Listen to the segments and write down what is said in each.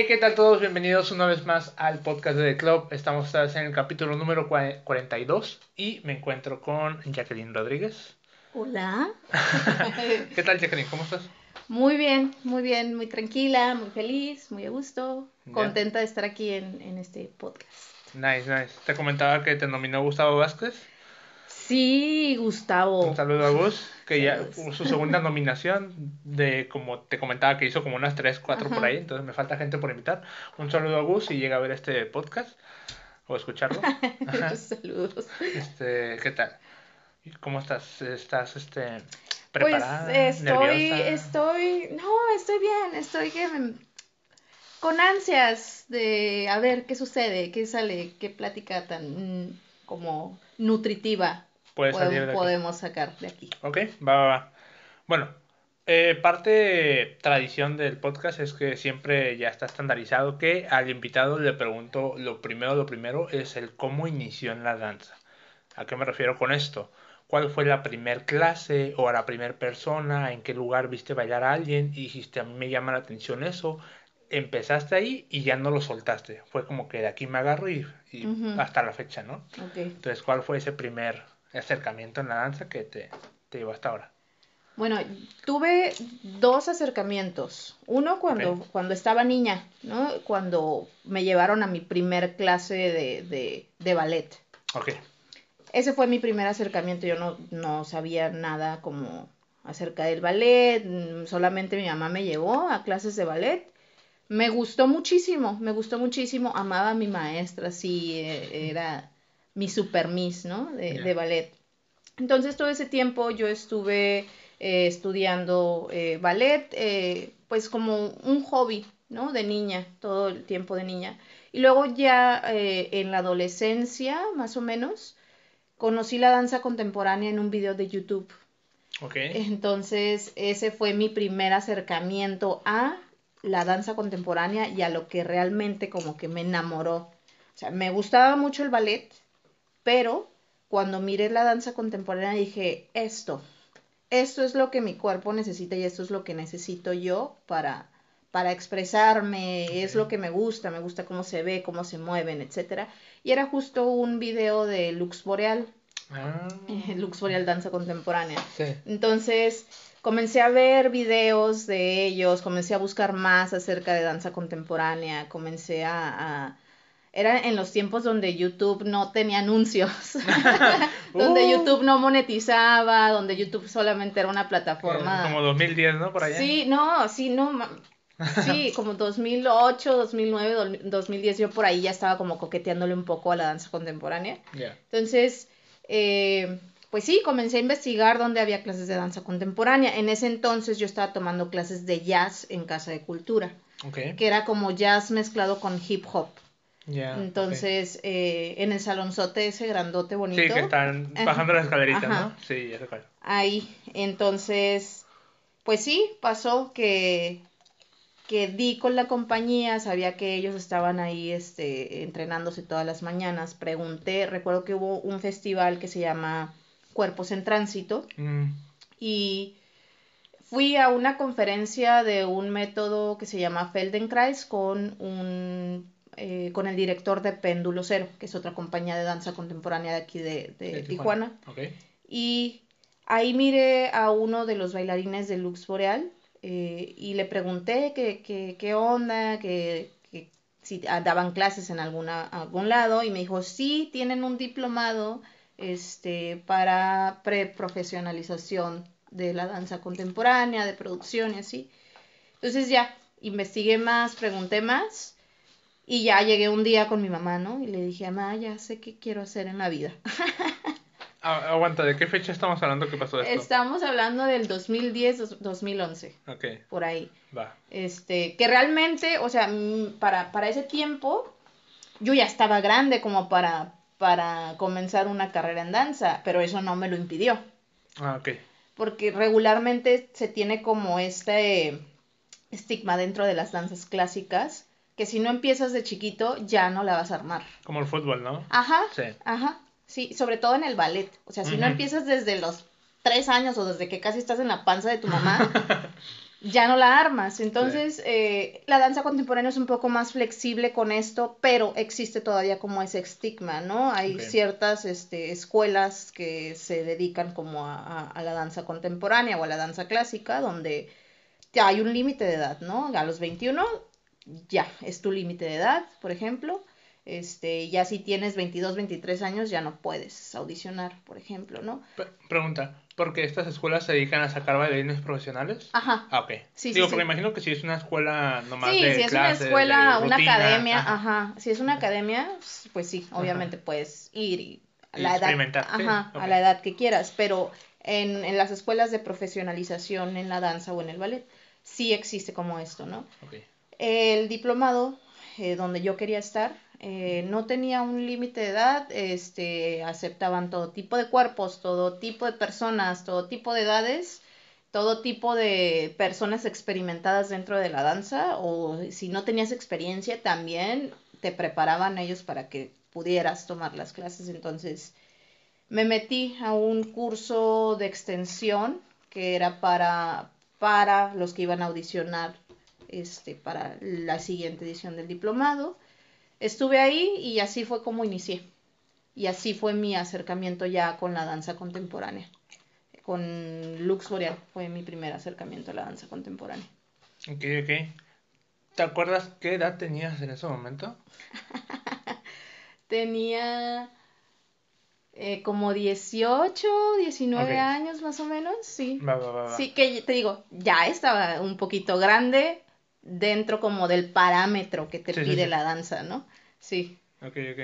Hey, ¿qué tal todos? Bienvenidos una vez más al podcast de The Club. Estamos esta vez en el capítulo número cua- 42 y me encuentro con Jacqueline Rodríguez. Hola. ¿Qué tal, Jacqueline? ¿Cómo estás? Muy bien, muy bien, muy tranquila, muy feliz, muy a gusto, contenta de estar aquí en, en este podcast. Nice, nice. Te comentaba que te nominó Gustavo Vázquez. Sí, Gustavo. Un saludo a Gus, que ya su segunda nominación de, como te comentaba, que hizo como unas 3, 4 por ahí, entonces me falta gente por invitar. Un saludo a Gus si llega a ver este podcast o escucharlo. Ajá. Saludos. Este, ¿qué tal? ¿Cómo estás? ¿Estás este Pues preparada? estoy, nerviosa? estoy, no, estoy bien, estoy que me- con ansias de a ver qué sucede, qué sale, qué plática tan como nutritiva Puede podem- salir de aquí. podemos sacar de aquí. Ok, va, va, va. Bueno, eh, parte tradición del podcast es que siempre ya está estandarizado que al invitado le pregunto lo primero, lo primero es el cómo inició en la danza. ¿A qué me refiero con esto? ¿Cuál fue la primer clase o a la primer persona? ¿En qué lugar viste bailar a alguien y dijiste a mí me llama la atención eso? Empezaste ahí y ya no lo soltaste. Fue como que de aquí me agarro y, y hasta la fecha, ¿no? Entonces, ¿cuál fue ese primer acercamiento en la danza que te, te llevó hasta ahora? Bueno, tuve dos acercamientos. Uno cuando, cuando estaba niña, ¿no? Cuando me llevaron a mi primer clase de, de, de ballet. Ok, Ese fue mi primer acercamiento. Yo no, no sabía nada como acerca del ballet. mm, Solamente mi mamá me llevó a clases de ballet. Me gustó muchísimo, me gustó muchísimo. Amaba a mi maestra, sí, eh, era mi super miss, ¿no? De, de ballet. Entonces todo ese tiempo yo estuve eh, estudiando eh, ballet, eh, pues como un hobby, ¿no? De niña, todo el tiempo de niña. Y luego ya en la adolescencia, más o menos, conocí la danza contemporánea en un video de YouTube. ok. Entonces ese fue mi primer acercamiento a la danza contemporánea y a lo que realmente como que me enamoró. O sea, me gustaba mucho el ballet, pero cuando miré la danza contemporánea dije, esto, esto es lo que mi cuerpo necesita y esto es lo que necesito yo para, para expresarme, es lo que me gusta, me gusta cómo se ve, cómo se mueven, etcétera. Y era justo un video de Lux Boreal, Ah, Lux Boreal Danza Contemporánea. sí. Entonces comencé a ver videos de ellos, comencé a buscar más acerca de danza contemporánea, comencé a... a- Era en los tiempos donde YouTube no tenía anuncios, donde Uh. YouTube no monetizaba, donde YouTube solamente era una plataforma... Como 2010, ¿no? Por allá. Sí, no, sí, no, sí, como 2008, 2009, dol- 2010, yo por ahí ya estaba como coqueteándole un poco a la danza contemporánea. Ya. Entonces, eh, pues sí, comencé a investigar dónde había clases de danza contemporánea. En ese entonces yo estaba tomando clases de jazz en Casa de Cultura, Ok. que era como jazz mezclado con hip hop. Ya. ok. Entonces, eh, en el salonzote ese grandote bonito. Sí, que están Ajá. bajando las escaleritas, Ajá. ¿no? Sí, ya. Ahí, entonces, pues sí, pasó que, que di con la compañía, sabía que ellos estaban ahí este, entrenándose todas las mañanas, pregunté, recuerdo que hubo un festival que se llama Cuerpos en Tránsito Mm, y fui a una conferencia de un método que se llama Feldenkrais con un... eh, con el director de Péndulo Cero, que es otra compañía de danza contemporánea de aquí de, de de Tijuana. Y ahí miré a uno de los bailarines de Lux Boreal eh, y le pregunté que, que- qué onda, que, que si daban clases en alguna, algún lado y me dijo, sí, tienen un diplomado este, para preprofesionalización de la danza contemporánea, de producción y así. Entonces ya, investigué más, pregunté más y ya llegué un día con mi mamá, ¿no? Y le dije, mamá, ya sé qué quiero hacer en la vida. Ah, aguanta, ¿de qué fecha estamos hablando que pasó esto? Estamos hablando del 2010-2011, Ok, por ahí. va. Este, que realmente, o sea, para, para ese tiempo, yo ya estaba grande como para, para comenzar una carrera en danza, pero eso no me lo impidió. Ah, ok. Porque regularmente se tiene como este estigma dentro de las danzas clásicas, que si no empiezas de chiquito, ya no la vas a armar. Como el fútbol, ¿no? Ajá, Sí. ajá, sí, sobre todo en el ballet. O sea, si no empiezas desde los tres años o desde que casi estás en la panza de tu mamá, ya no la armas. Entonces, eh, la danza contemporánea es un poco más flexible con esto, pero existe todavía como ese estigma, ¿no? Hay ciertas este, escuelas que se dedican como a, a, la danza contemporánea o a la danza clásica, donde ya hay un límite de edad, ¿no? A los 21 ya es tu límite de edad, por ejemplo. Este, ya si tienes 22, 23 años ya no puedes audicionar, por ejemplo, ¿no? pregunta, ¿por qué estas escuelas se dedican a sacar bailarines profesionales? Ajá. Ah, ok. Sí, Digo, porque imagino que si es una escuela nomás sí, si es una escuela, una academia, ajá. Si es una academia, pues sí, obviamente puedes ir y a la edad, ajá, a la edad que quieras, pero en, en las escuelas de profesionalización en la danza o en el ballet, sí existe como esto, ¿no? Okay. El diplomado eh, donde yo quería estar eh, no tenía un límite de edad, este, aceptaban todo tipo de cuerpos, todo tipo de personas, todo tipo de edades, todo tipo de personas experimentadas dentro de la danza o si no tenías experiencia también te preparaban ellos para que pudieras tomar las clases. Entonces me metí a un curso de extensión que era para, para los que iban a audicionar este, para la siguiente edición del diplomado. Estuve ahí y así fue como inicié. Y así fue mi acercamiento ya con la danza contemporánea. Con Lux Boreal fue mi primer acercamiento a la danza contemporánea. Ok, ok. ¿Te acuerdas qué edad tenías en ese momento? Tenía eh, como 18, 19 años más o menos, sí. Sí, que te digo, ya estaba un poquito grande, dentro como del parámetro que te pide la danza, ¿no? Sí. Ok, ok.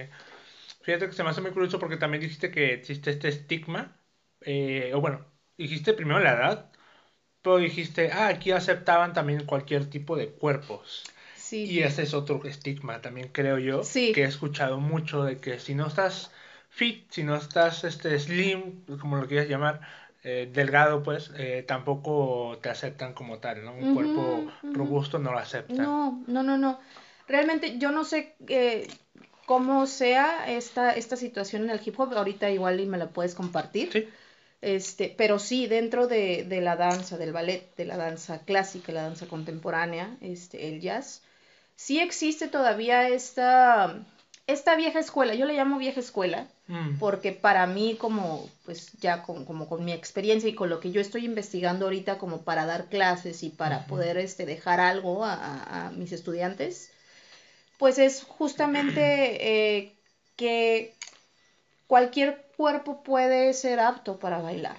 Fíjate que se me hace muy curioso porque también dijiste que existe este estigma, eh, o bueno, dijiste primero la edad, pero dijiste, ah, aquí aceptaban también cualquier tipo de cuerpos. Sí. Y ese es otro estigma también, creo yo, sí. que he escuchado mucho de que si no estás fit, si no estás este, slim, como lo quieras llamar, eh, delgado, pues eh, tampoco te aceptan como tal, ¿no? Un cuerpo robusto no lo aceptan. No, no, no, no. Realmente yo no sé eh, cómo sea esta, esta situación en el hip hop, ahorita igual y me la puedes compartir. Sí. Este, pero sí, dentro de, de la danza, del ballet, de la danza clásica, la danza contemporánea, este, el jazz, sí existe todavía esta esta vieja escuela, yo le llamo vieja escuela, mm. porque para mí como, pues ya con, como con mi experiencia y con lo que yo estoy investigando ahorita como para dar clases y para poder este, dejar algo a, mis estudiantes, pues es justamente eh, que cualquier cuerpo puede ser apto para bailar.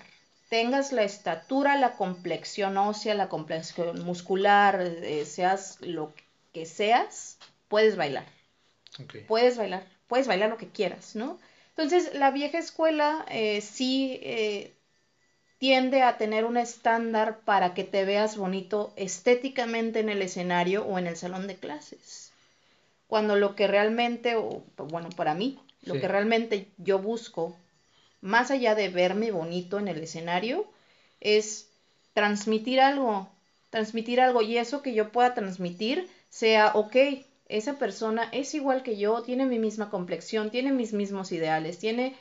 Tengas la estatura, la complexión ósea, la complexión muscular, eh, seas lo que seas, puedes bailar. Puedes bailar, puedes bailar lo que quieras, ¿no? Entonces, la vieja escuela eh, sí eh, tiende a tener un estándar para que te veas bonito estéticamente en el escenario o en el salón de clases. Cuando lo que realmente, o, bueno, para mí, lo que realmente yo busco, más allá de verme bonito en el escenario, es transmitir algo, transmitir algo y eso que yo pueda transmitir sea, ok, esa persona es igual que yo, tiene mi misma complexión, tiene mis mismos ideales, tiene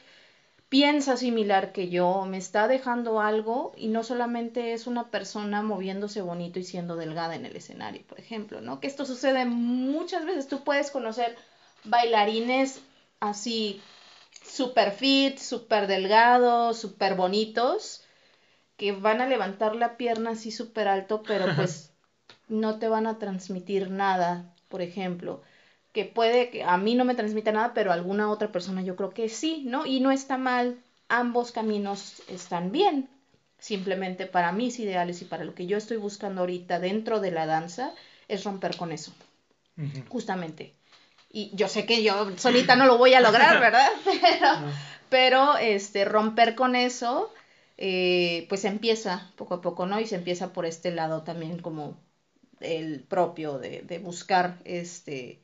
piensa similar que yo, me está dejando algo y no solamente es una persona moviéndose bonito y siendo delgada en el escenario, por ejemplo, ¿no? Que esto sucede muchas veces, tú puedes conocer bailarines así super fit, super delgados, super bonitos, que van a levantar la pierna así súper alto, pero pues no te van a transmitir nada por ejemplo, que puede que a mí no me transmita nada, pero a alguna otra persona yo creo que sí, ¿no? Y no está mal, ambos caminos están bien. Simplemente para mis ideales y para lo que yo estoy buscando ahorita dentro de la danza es romper con eso. Justamente. Y yo sé que yo solita no lo voy a lograr, ¿verdad? Pero, pero este, romper con eso, eh, pues empieza poco a poco, ¿no? Y se empieza por este lado también como el propio de, de, buscar este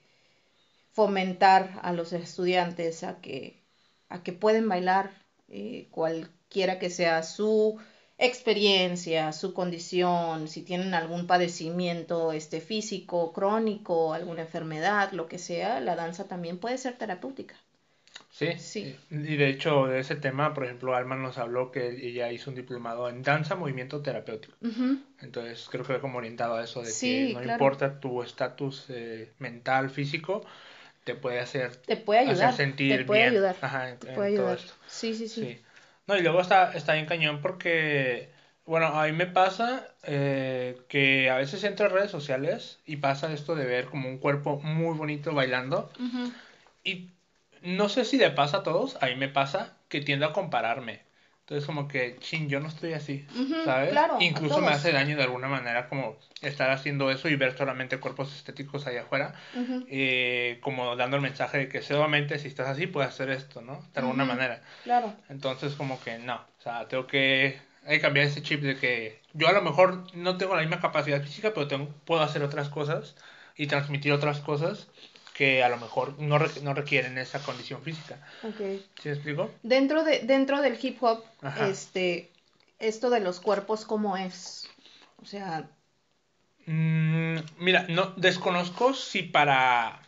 fomentar a los estudiantes a que a que pueden bailar eh, cualquiera que sea su experiencia, su condición, si tienen algún padecimiento este físico, crónico, alguna enfermedad, lo que sea, la danza también puede ser terapéutica. Sí, Sí. Y de hecho, de ese tema, por ejemplo, Alma nos habló que ella hizo un diplomado en danza, movimiento terapéutico. Entonces, creo que va como orientado a eso de Sí, que no claro. importa tu estatus eh, mental, físico, te puede hacer, Te puede ayudar. hacer sentir te puede bien. ayudar. Ajá, te en puede ayudar. esto. Sí, sí, sí. Sí. No, y luego está, está bien cañón porque, bueno, a mí me pasa eh, que a veces entro a redes sociales y pasa esto de ver como un cuerpo muy bonito bailando y no sé si le pasa a todos, a mí me pasa que tiendo a compararme. Entonces como que, chin, yo no estoy así, ¿sabes? claro, Incluso me hace daño de alguna manera como estar haciendo eso y ver solamente cuerpos estéticos allá afuera, eh, como dando el mensaje de que solamente si estás así puedes hacer esto, ¿no? De alguna manera. Claro. Entonces como que no, o sea, tengo que, hay que cambiar ese chip de que yo a lo mejor no tengo la misma capacidad física, pero tengo, puedo hacer otras cosas y transmitir otras cosas que a lo mejor no, re- no requieren esa condición física. Ok. ¿Sí me explico? Dentro, de, dentro del hip hop, Ajá. este, esto de los cuerpos, ¿cómo es? O sea, Mm, mira, no desconozco si para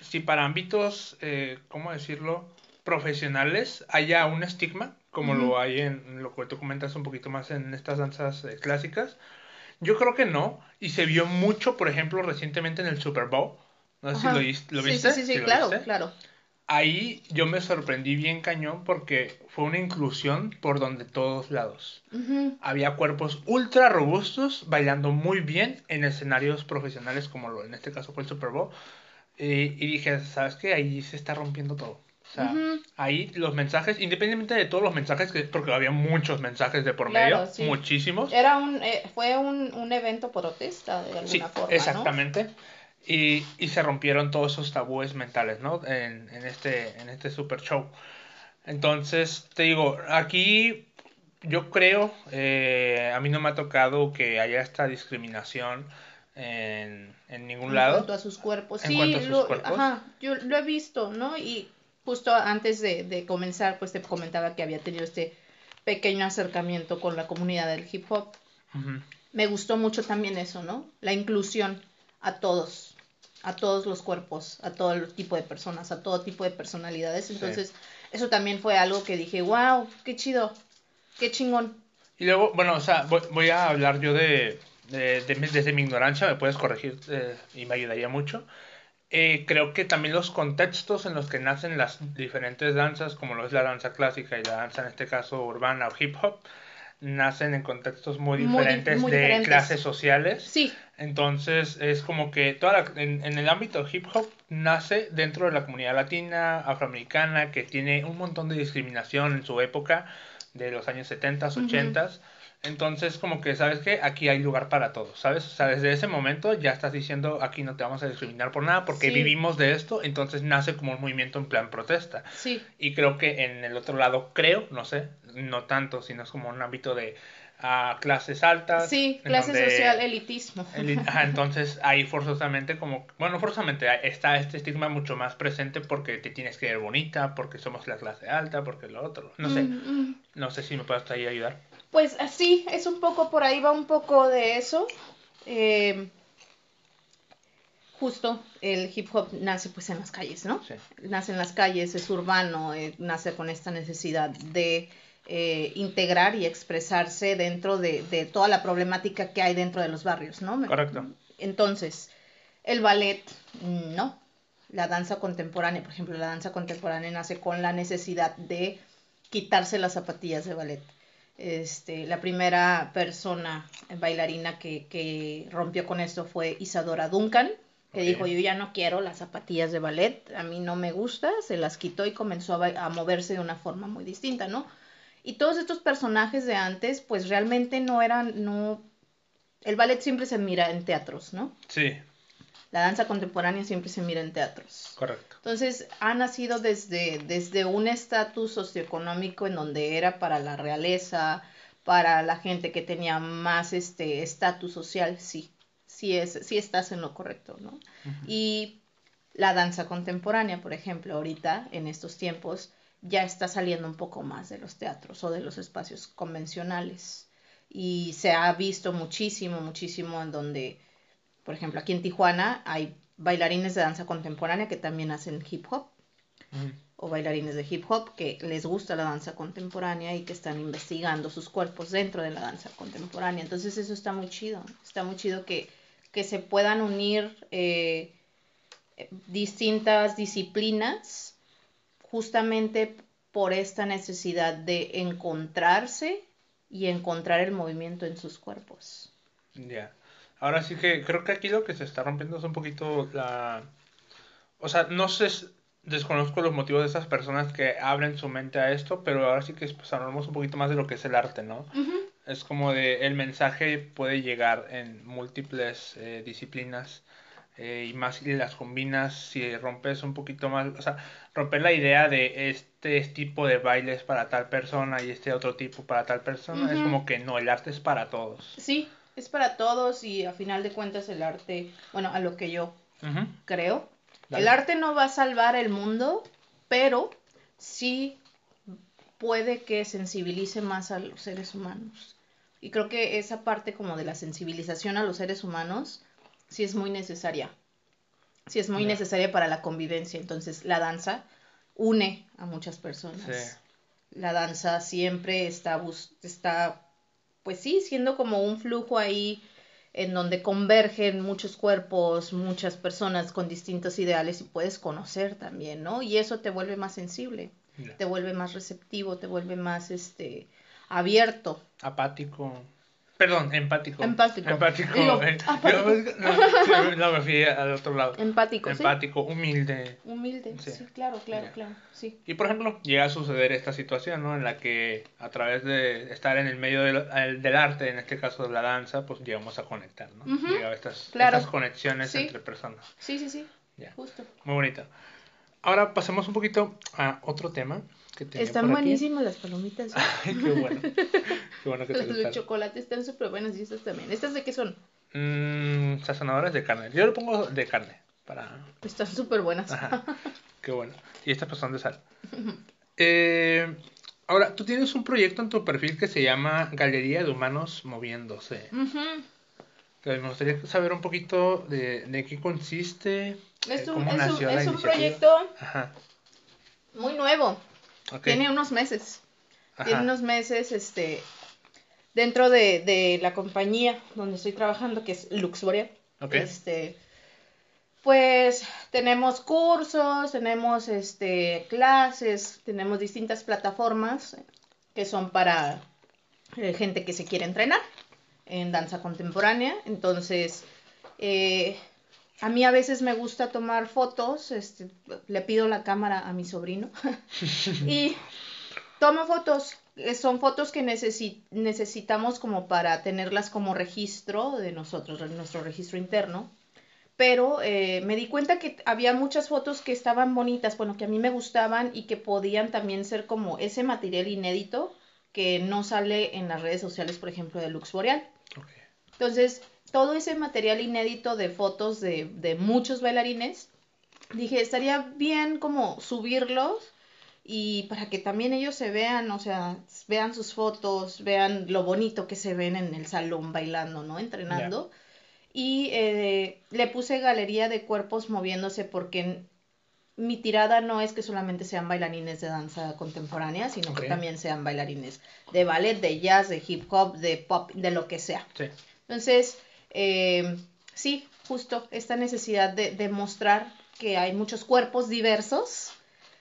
si para ámbitos, eh, ¿cómo decirlo? profesionales haya un estigma, como lo hay en lo que tú comentas un poquito más en estas danzas eh, clásicas. Yo creo que no, y se vio mucho, por ejemplo, recientemente en el Super Bowl. No sé ajá. si lo, vis- lo Sí, viste. Sí, sí, sí, ¿Sí lo claro, viste? claro. Ahí yo me sorprendí bien cañón porque fue una inclusión por donde todos lados. Había cuerpos ultra robustos bailando muy bien en escenarios profesionales como lo, en este caso fue el Super Bowl. Eh, y dije, ¿sabes qué? Ahí se está rompiendo todo. O sea, ahí los mensajes, independientemente de todos los mensajes, que, porque había muchos mensajes de por Claro, medio, sí. muchísimos. Era un, eh, fue un, un evento protesta de alguna Sí, forma, ¿no? Y, y se rompieron todos esos tabúes mentales, ¿no? En, en este, en este super show. Entonces, te digo, aquí yo creo, eh, a mí no me ha tocado que haya esta discriminación en, en ningún en lado. cuanto a sus cuerpos. En sí, cuanto a sus lo, cuerpos. ajá, yo lo he visto, ¿no? Y justo antes de, de comenzar, pues te comentaba que había tenido este pequeño acercamiento con la comunidad del hip hop. Me gustó mucho también eso, ¿no? La inclusión a todos, a todos los cuerpos, a todo tipo de personas, a todo tipo de personalidades. Sí. Entonces, eso también fue algo que dije, wow, qué chido, qué chingón. Y luego, bueno, o sea, voy, voy a hablar yo de, de- desde mi ignorancia, me puedes corregir eh, y me ayudaría mucho. Eh, creo que también los contextos en los que nacen las diferentes danzas, como lo es la danza clásica y la danza en este caso urbana o hip hop, nacen en contextos muy Muy di- diferentes muy de diferentes. clases sociales. Sí, Entonces es como que toda la- en, en el ámbito hip hop nace dentro de la comunidad latina, afroamericana, que tiene un montón de discriminación en su época, de los años 70, 80. Entonces como que, ¿sabes qué? Aquí hay lugar para todos, ¿sabes? O sea, desde ese momento ya estás diciendo, aquí no te vamos a discriminar por nada porque Sí. vivimos de esto, entonces nace como un movimiento en plan protesta. sí, Y creo que en el otro lado, creo, no sé, no tanto, sino es como un ámbito de ah, clases altas. sí, clase donde- social, elitismo. entonces ahí forzosamente como, bueno, forzosamente está este estigma mucho más presente porque te tienes que ver bonita, porque somos la clase alta, porque lo otro. No sé, Mm, mm. no sé si me puedes ahí ayudar. Pues así, es un poco por ahí, va un poco de eso. Eh, justo el hip hop nace pues en las calles, ¿no? Sí. Nace en las calles, es urbano, eh, nace con esta necesidad de eh, integrar y expresarse dentro de, de toda la problemática que hay dentro de los barrios, ¿no? Correcto. Entonces, el ballet, no. La danza contemporánea, por ejemplo, la danza contemporánea nace con la necesidad de quitarse las zapatillas de ballet. Este, la primera persona bailarina que, que rompió con esto fue Isadora Duncan, que dijo, yo ya no quiero las zapatillas de ballet, a mí no me gusta, se las quitó y comenzó a, a moverse de una forma muy distinta, ¿no? Y todos estos personajes de antes, pues realmente no eran, no... El ballet siempre se mira en teatros, ¿no? Sí, La danza contemporánea siempre se mira en teatros. correcto. Entonces, ha nacido desde, desde un estatus socioeconómico en donde era para la realeza, para la gente que tenía más este estatus social, sí, sí, es, sí estás en lo correcto, ¿no? Y la danza contemporánea, por ejemplo, ahorita, en estos tiempos, ya está saliendo un poco más de los teatros o de los espacios convencionales. Y se ha visto muchísimo, muchísimo en donde, por ejemplo, aquí en Tijuana hay bailarines de danza contemporánea que también hacen hip hop. O bailarines de hip hop que les gusta la danza contemporánea y que están investigando sus cuerpos dentro de la danza contemporánea. Entonces eso está muy chido, está muy chido que, que se puedan unir eh, distintas disciplinas justamente por esta necesidad de encontrarse y encontrar el movimiento en sus cuerpos. Ya. Ahora sí que creo que aquí lo que se está rompiendo es un poquito la... O sea, no sé, desconozco los motivos de esas personas que abren su mente a esto, pero ahora sí que pues, hablamos un poquito más de lo que es el arte, ¿no? Es como de el mensaje puede llegar en múltiples eh, disciplinas eh, y más si las combinas, si rompes un poquito más, o sea, romper la idea de este tipo de bailes para tal persona y este otro tipo para tal persona, es como que no, el arte es para todos. Sí, es para todos y a final de cuentas el arte, bueno, a lo que yo creo, el arte no va a salvar el mundo, pero sí puede que sensibilice más a los seres humanos. Y creo que esa parte como de la sensibilización a los seres humanos sí es muy necesaria. Sí es muy necesaria para la convivencia. Entonces, la danza une a muchas personas. La danza siempre está, está, pues sí, siendo como un flujo ahí en donde convergen muchos cuerpos, muchas personas con distintos ideales y puedes conocer también, ¿no? Y eso te vuelve más sensible, te vuelve más receptivo, te vuelve más, este, abierto. Apático. Perdón, empático. Empático. Empático. Eh, no, me fui al otro lado. Empático. Empático, humilde. Humilde, sí, claro, claro, claro. Sí. Y por ejemplo, llega a suceder esta situación, ¿no? En la que a través de estar en el medio del, del arte, en este caso de la danza, pues llegamos a conectar, ¿no? Uh estas, estas, conexiones entre personas. Sí, sí, sí. Ya. Justo. Muy bonito. Ahora pasemos un poquito a otro tema están buenísimas las palomitas. Ay, qué bueno. Qué bueno que te Los de chocolate están súper buenas y estas también. ¿Estas de qué son? Mmm, sazonadoras de carne. Yo le pongo de carne. para Están súper buenas. Qué bueno. Y estas pues son de sal. eh, ahora, tú tienes un proyecto en tu perfil que se llama Galería de Humanos Moviéndose. me gustaría saber un poquito de, de qué consiste. Es un, es un, es un proyecto muy nuevo. Tiene unos meses. Tiene unos meses, este, dentro de, la compañía donde estoy trabajando, que es Luxuria. Este, pues tenemos cursos, tenemos este, clases, tenemos distintas plataformas que son para eh, gente que se quiere entrenar en danza contemporánea. Entonces, eh, a mí a veces me gusta tomar fotos, este, le pido la cámara a mi sobrino y tomo fotos. Eh, son fotos que necesitamos como para tenerlas como registro de nosotros, nuestro registro interno. Pero eh, me di cuenta que había muchas fotos que estaban bonitas, bueno, que a mí me gustaban y que podían también ser como ese material inédito que no sale en las redes sociales, por ejemplo, de Lux Boreal. Entonces, todo ese material inédito de fotos de, muchos bailarines, dije, estaría bien como subirlos y para que también ellos se vean, o sea, vean sus fotos, vean lo bonito que se ven en el salón bailando, ¿no? Entrenando. Y eh, le puse galería de cuerpos moviéndose porque mi tirada no es que solamente sean bailarines de danza contemporánea, sino que también sean bailarines de ballet, de jazz, de hip hop, de pop, de lo que sea. Sí. Entonces, eh, sí, justo esta necesidad de, de mostrar que hay muchos cuerpos diversos,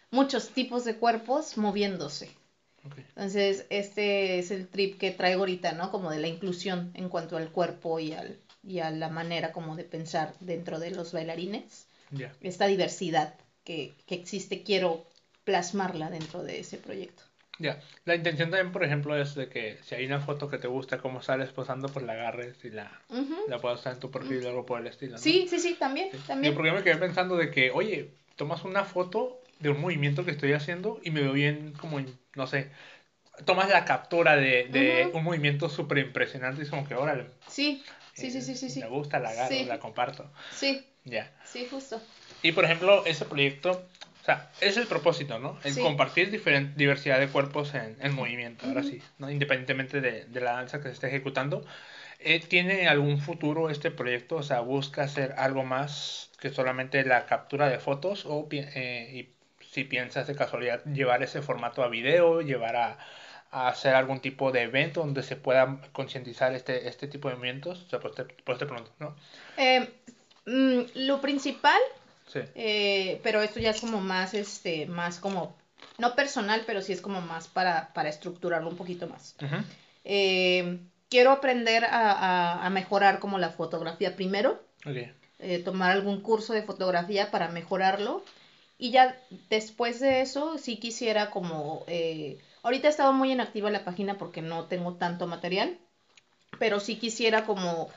muchos tipos de cuerpos moviéndose. Entonces, este es el trip que traigo ahorita, ¿no? Como de la inclusión en cuanto al cuerpo y, al, y a la manera como de pensar dentro de los bailarines. Esta diversidad que, que existe, quiero plasmarla dentro de ese proyecto. Ya, la intención también, por ejemplo, es de que si hay una foto que te gusta cómo sales posando, pues la agarres y la, la puedas usar en tu perfil o algo por el estilo. Sí, sí, sí, también, también. porque yo me quedé pensando de que, oye, tomas una foto de un movimiento que estoy haciendo y me veo bien como, no sé, tomas la captura de, de un movimiento súper impresionante y es como que, órale. Sí, sí, sí, sí, sí, Me gusta, la agarro, la comparto. Sí. Ya. Sí, justo. Y por ejemplo, ese proyecto o sea, es el propósito, ¿no? El compartir diferente diversidad de cuerpos en, en movimiento, ahora sí, ¿no? Independientemente de, de, la danza que se esté ejecutando. Eh, ¿Tiene algún futuro este proyecto? O sea, ¿busca hacer algo más que solamente la captura de fotos o eh, y si piensas de casualidad llevar ese formato a video, llevar a, a hacer algún tipo de evento donde se pueda concientizar este, este tipo de movimientos. O sea, pues te, pues te pregunto, ¿no? Eh, mm, lo principal, Sí. eh, pero esto ya es como más, este, más como, no personal, pero sí es como más para, para estructurarlo un poquito más. Eh, quiero aprender a, a- a mejorar como la fotografía primero, Ok. eh, tomar algún curso de fotografía para mejorarlo. Y ya después de eso, sí quisiera como... ahorita he estado muy inactiva la página porque no tengo tanto material, pero sí quisiera como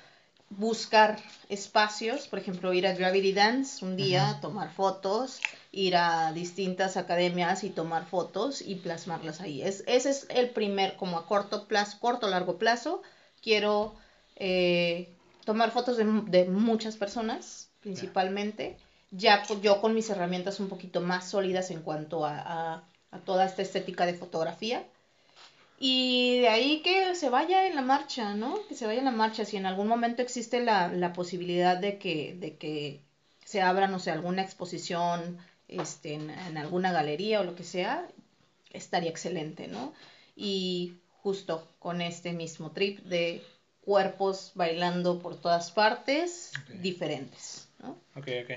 buscar espacios, por ejemplo, ir a Gravity Dance un día, tomar fotos, ir a distintas academias y tomar fotos y plasmarlas ahí. Es, ese es el primer, como a corto plazo, corto largo plazo, quiero eh, tomar fotos de, mu- de muchas personas, principalmente, ya yo con mis herramientas un poquito más sólidas en cuanto a, a- a toda esta estética de fotografía. Y de ahí que se vaya en la marcha, ¿no? Que se vaya en la marcha. Si en algún momento existe la, la posibilidad de que, de que se abra, no sé, alguna exposición este, en, en alguna galería o lo que sea, estaría excelente, ¿no? Y justo con este mismo trip de cuerpos bailando por todas partes, diferentes, ¿no? Ok, ok.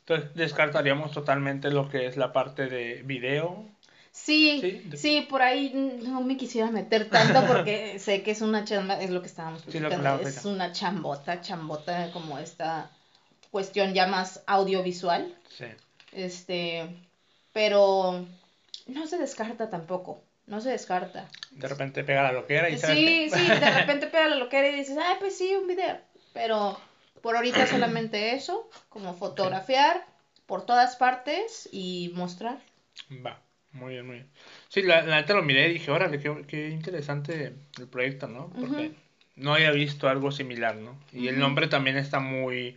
Entonces descartaríamos totalmente lo que es la parte de video. Sí, Sí, sí, por ahí no me quisiera meter tanto porque sé que es una chamba, es lo que estábamos Sí, platicando, hablábamos es una chambota, chambota como esta cuestión ya más audiovisual, Sí. este, pero no se descarta tampoco, no se descarta. De repente pega la loquera y sabes Sí, que- sí, de repente pega la loquera y dices, ay, pues sí, un video, pero por ahorita solamente eso, como fotografiar por todas partes y mostrar. Va, muy bien, muy bien. Sí, la, la neta lo miré y dije, órale, qué, qué interesante el proyecto, ¿no? Porque no había visto algo similar, ¿no? Y el nombre también está muy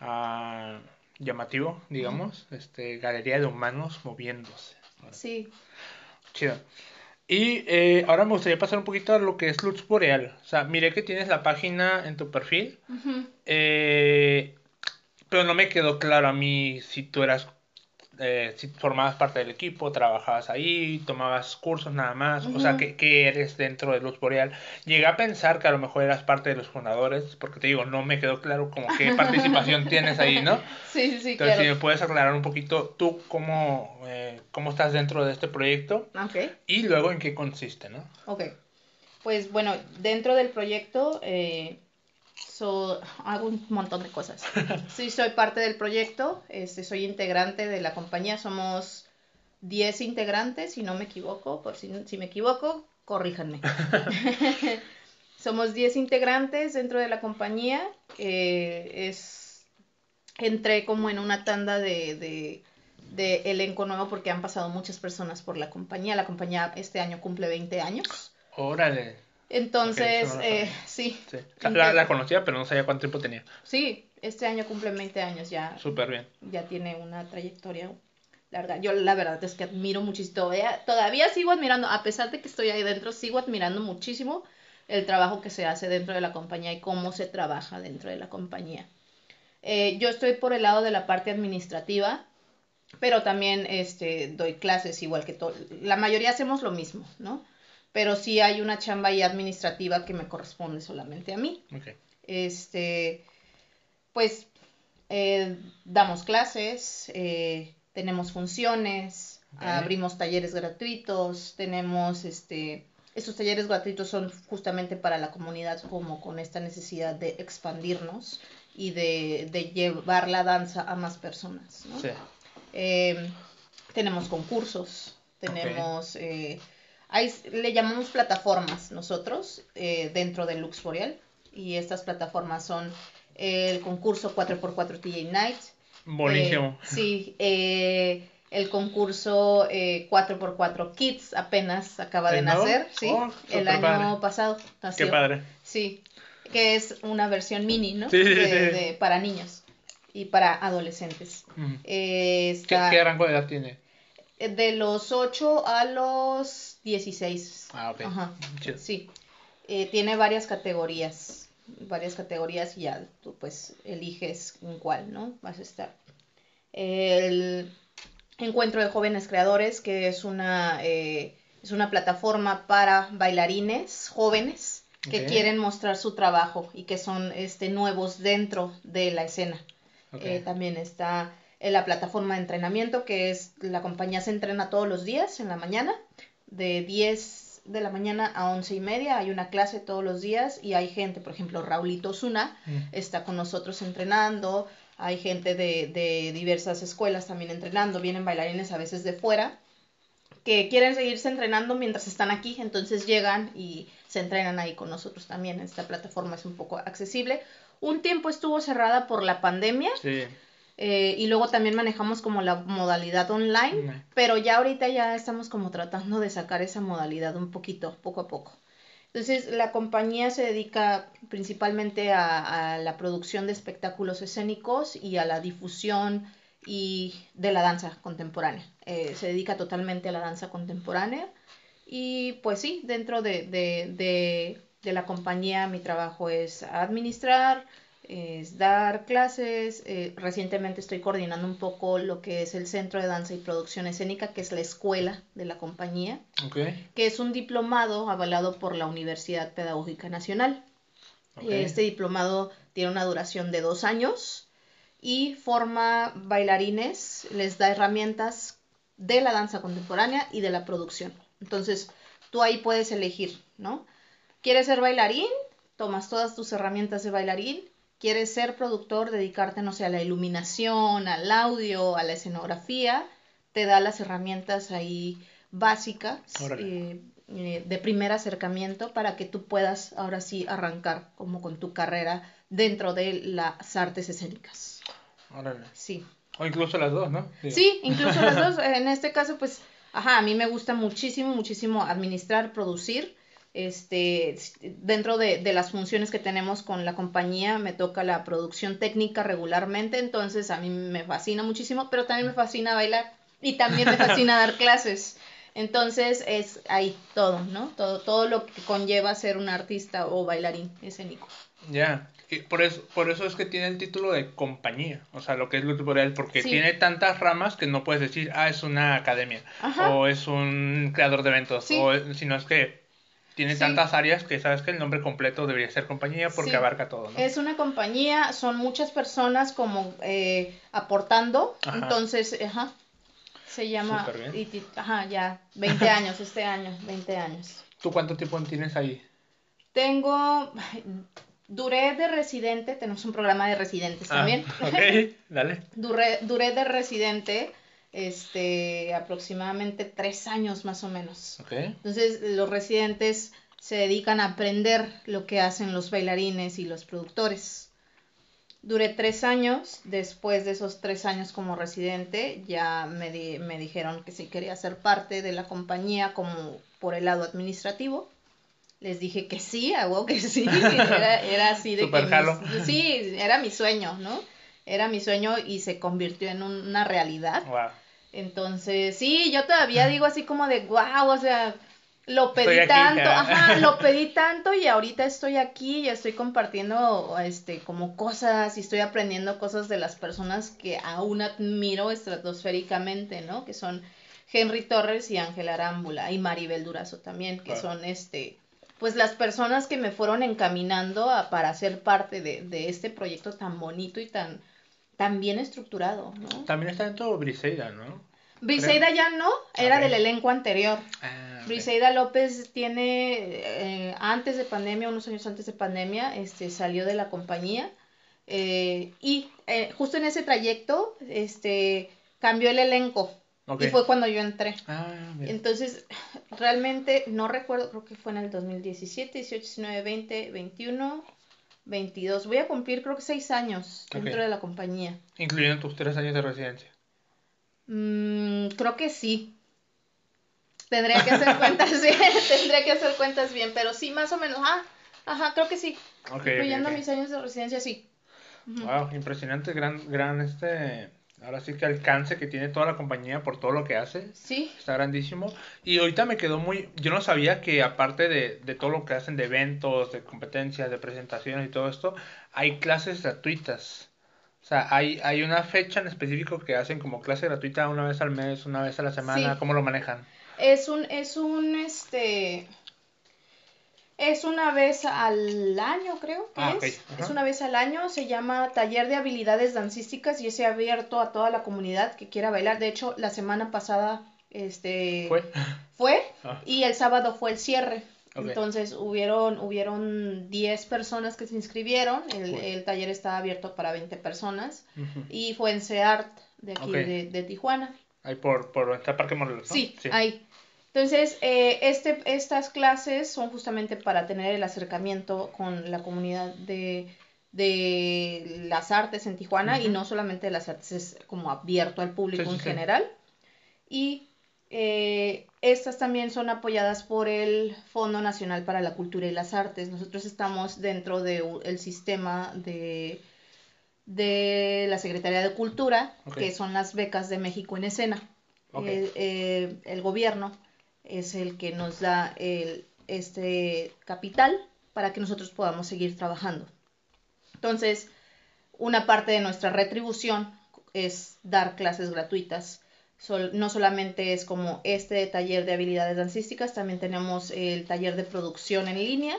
ah, llamativo, digamos. Este, Galería de Humanos Moviéndose. Sí, Chido. Y eh, ahora me gustaría pasar un poquito a lo que es Luz Boreal. O sea, miré que tienes la página en tu perfil. Eh, pero no me quedó claro a mí si tú eras, eh, si formabas parte del equipo, trabajabas ahí, tomabas cursos nada más, o sea. ¿qué, qué eres dentro de Luz Boreal? Llegué a pensar que a lo mejor eras parte de los fundadores, porque te digo, no me quedó claro como qué participación tienes ahí, ¿no? Sí, sí, sí, Entonces, si me puedes aclarar un poquito tú cómo, eh, cómo estás dentro de este proyecto Ok, y luego en qué consiste, ¿no? ok. Pues bueno, dentro del proyecto eh, so- hago un montón de cosas. Sí, soy parte del proyecto, este, soy integrante de la compañía, somos 10 integrantes, si no me equivoco, por si, si me equivoco, corríjanme. somos 10 integrantes dentro de la compañía, eh, es, entré como en una tanda de, de, de elenco nuevo porque han pasado muchas personas por la compañía, la compañía este año cumple 20 años. Órale. Entonces, no eh, sí, Sí. La, la conocía, pero no sabía cuánto tiempo tenía. sí, este año cumple 20 años, ya, Súper bien. ya tiene una trayectoria larga. Yo la verdad es que admiro muchísimo, todavía, todavía sigo admirando, a pesar de que estoy ahí dentro, sigo admirando muchísimo el trabajo que se hace dentro de la compañía y cómo se trabaja dentro de la compañía. Eh, yo estoy por el lado de la parte administrativa, pero también este, doy clases igual que todo. La mayoría hacemos lo mismo, ¿no? Pero sí hay una chamba ahí administrativa que me corresponde solamente a mí. Este, pues eh, damos clases, eh, tenemos funciones, abrimos talleres gratuitos, tenemos este, estos talleres gratuitos son justamente para la comunidad como con esta necesidad de expandirnos y de, de llevar la danza a más personas, ¿no? Sí. Eh, tenemos concursos, tenemos, hay, le llamamos plataformas nosotros eh, dentro de Lux Boreal y estas plataformas son el concurso 4x4 TJ Night. Buenísimo. eh, sí, eh, el concurso eh, 4x4 Kids apenas acaba de nacer, sí, Oh, el año padre. pasado nació. Qué padre. Sí, que es una versión mini, ¿no? Sí, sí, De- sí. de- para niños y para adolescentes. Eh, ¿Qué, está qué rango de edad tiene? De los 8 a los 16. Ah, ok. Ajá, Chido. sí. Eh, tiene varias categorías, varias categorías y ya tú pues eliges en cuál, ¿no? Vas a estar. El, Encuentro de Jóvenes Creadores, que es una, eh, es una plataforma para bailarines jóvenes que quieren mostrar su trabajo y que son este, nuevos dentro de la escena. Eh, también está en la plataforma de entrenamiento, que es la compañía se entrena todos los días en la mañana, de 10 de la mañana a 11 y media. Hay una clase todos los días y hay gente, por ejemplo, Raulito Osuna Mm. está con nosotros entrenando. Hay gente de, de diversas escuelas también entrenando. Vienen bailarines a veces de fuera que quieren seguirse entrenando mientras están aquí, entonces llegan y se entrenan ahí con nosotros también. Esta plataforma es un poco accesible. Un tiempo estuvo cerrada por la pandemia Sí. Eh, y luego también manejamos como la modalidad online, pero ya ahorita ya estamos como tratando de sacar esa modalidad un poquito, poco a poco. Entonces, la compañía se dedica principalmente a, a la producción de espectáculos escénicos y a la difusión y de la danza contemporánea. Eh, se dedica totalmente a la danza contemporánea y pues sí, dentro de, de, de, de la compañía mi trabajo es administrar, es dar clases. eh, recientemente estoy coordinando un poco lo que es el Centro de Danza y Producción Escénica, que es la escuela de la compañía, Ok. que es un diplomado avalado por la Universidad Pedagógica Nacional. ok. Este diplomado tiene una duración de dos años y forma bailarines, les da herramientas de la danza contemporánea y de la producción. Entonces, tú ahí puedes elegir, ¿no? ¿Quieres ser bailarín? Tomas todas tus herramientas de bailarín. ¿Quieres ser productor? Dedicarte, no sé, a la iluminación, al audio, a la escenografía. Te da las herramientas ahí básicas eh, eh, de primer acercamiento para que tú puedas ahora sí arrancar como con tu carrera dentro de las artes escénicas. Órale. Sí. O incluso las dos, ¿no? Digo. Sí, incluso las dos. En este caso, pues, ajá, a mí me gusta muchísimo, muchísimo administrar, producir. Este, dentro de, de las funciones que tenemos con la compañía, me toca la producción técnica regularmente, entonces a mí me fascina muchísimo, pero también me fascina bailar y también me fascina dar clases. Entonces es ahí todo, ¿no? Todo, todo lo que conlleva ser un artista o bailarín escénico. Ya. Y por eso, por eso es que tiene el título de compañía. O sea, lo que es Lux Boreal, porque Sí. tiene tantas ramas que no puedes decir, ah, es una academia. Ajá. O es un creador de eventos. Sí. O sino es que tiene Sí. tantas áreas que sabes que el nombre completo debería ser compañía porque Sí. abarca todo, ¿no? Es una compañía, son muchas personas como eh, aportando, Ajá. entonces, ajá, se llama, y ajá, ya, 20 años, este año, 20 años. ¿Tú cuánto tiempo tienes ahí? Tengo, duré de residente, tenemos un programa de residentes también, Ah, ok, dale. duré, duré de residente, este, aproximadamente tres años más o menos. Entonces, los residentes se dedican a aprender lo que hacen los bailarines y los productores. Duré tres años, después de esos tres años como residente, ya me, di- me dijeron que si quería ser parte de la compañía como por el lado administrativo. Les dije que sí, hago que sí, era, era así de que jalo. mis- sí, era mi sueño, ¿no? Era mi sueño y se convirtió en un- una realidad. Wow. Entonces, sí, yo todavía digo así como de, wow, o sea, lo pedí Estoy tanto, ajá, lo pedí tanto y ahorita estoy aquí y estoy compartiendo, este, como cosas y estoy aprendiendo cosas de las personas que aún admiro estratosféricamente, ¿no? Que son Henry Torres y Ángela Arámbula y Maribel Durazo también, que Claro. son, este, pues las personas que me fueron encaminando a, para ser parte de, de este proyecto tan bonito y tan, tan bien estructurado, ¿no? También está dentro Briseida, ¿no? Briseida ya no, era del elenco anterior. Ah. Briseida López tiene, eh, antes de pandemia, unos años antes de pandemia, este, salió de la compañía eh, y eh, justo en ese trayecto este, cambió el elenco y fue cuando yo entré. Ah. Entonces, realmente no recuerdo, creo que fue en el 2017, 18, 19, 20, 21, 22. Voy a cumplir creo que seis años dentro de la compañía. Incluyendo tus tres años de residencia. Mm, creo que sí. Tendría que hacer cuentas bien, tendría que hacer cuentas bien, pero sí, más o menos. Ah, ajá, creo que sí. Incluyendo mis años de residencia, sí. Wow, impresionante, gran, gran este, ahora sí que alcance que tiene toda la compañía por todo lo que hace. Sí, Está grandísimo. Y ahorita me quedó muy, yo no sabía que aparte de, de todo lo que hacen de eventos, de competencias, de presentaciones y todo esto, hay clases gratuitas. O sea, ¿hay, ¿hay una fecha en específico que hacen como clase gratuita una vez al mes, una vez a la semana? Sí. ¿Cómo lo manejan? Es un, es un, este, es una vez al año, creo que Ah, es. Es una vez al año, se llama Taller de Habilidades Dancísticas y es abierto a toda la comunidad que quiera bailar. De hecho, la semana pasada, este, ¿Fue? fue Ah, y el sábado fue el cierre. Entonces hubieron, hubieron 10 personas que se inscribieron, el, el taller estaba abierto para 20 personas y fue en CEART de aquí de, de Tijuana. Ahí por, por está Parque Morelos, ¿no? Sí, ahí. Entonces, eh, este, estas clases son justamente para tener el acercamiento con la comunidad de, de las artes en Tijuana y no solamente de las artes, es como abierto al público Sí, en sí. general. Y eh, estas también son apoyadas por el Fondo Nacional para la Cultura y las Artes. Nosotros estamos dentro del sistema de, de la Secretaría de Cultura, que son las becas de México en escena. Eh, eh, el gobierno es el que nos da el, este capital para que nosotros podamos seguir trabajando. Entonces, una parte de nuestra retribución es dar clases gratuitas. Sol- no solamente es como este taller de habilidades dancísticas, también tenemos el taller de producción en línea,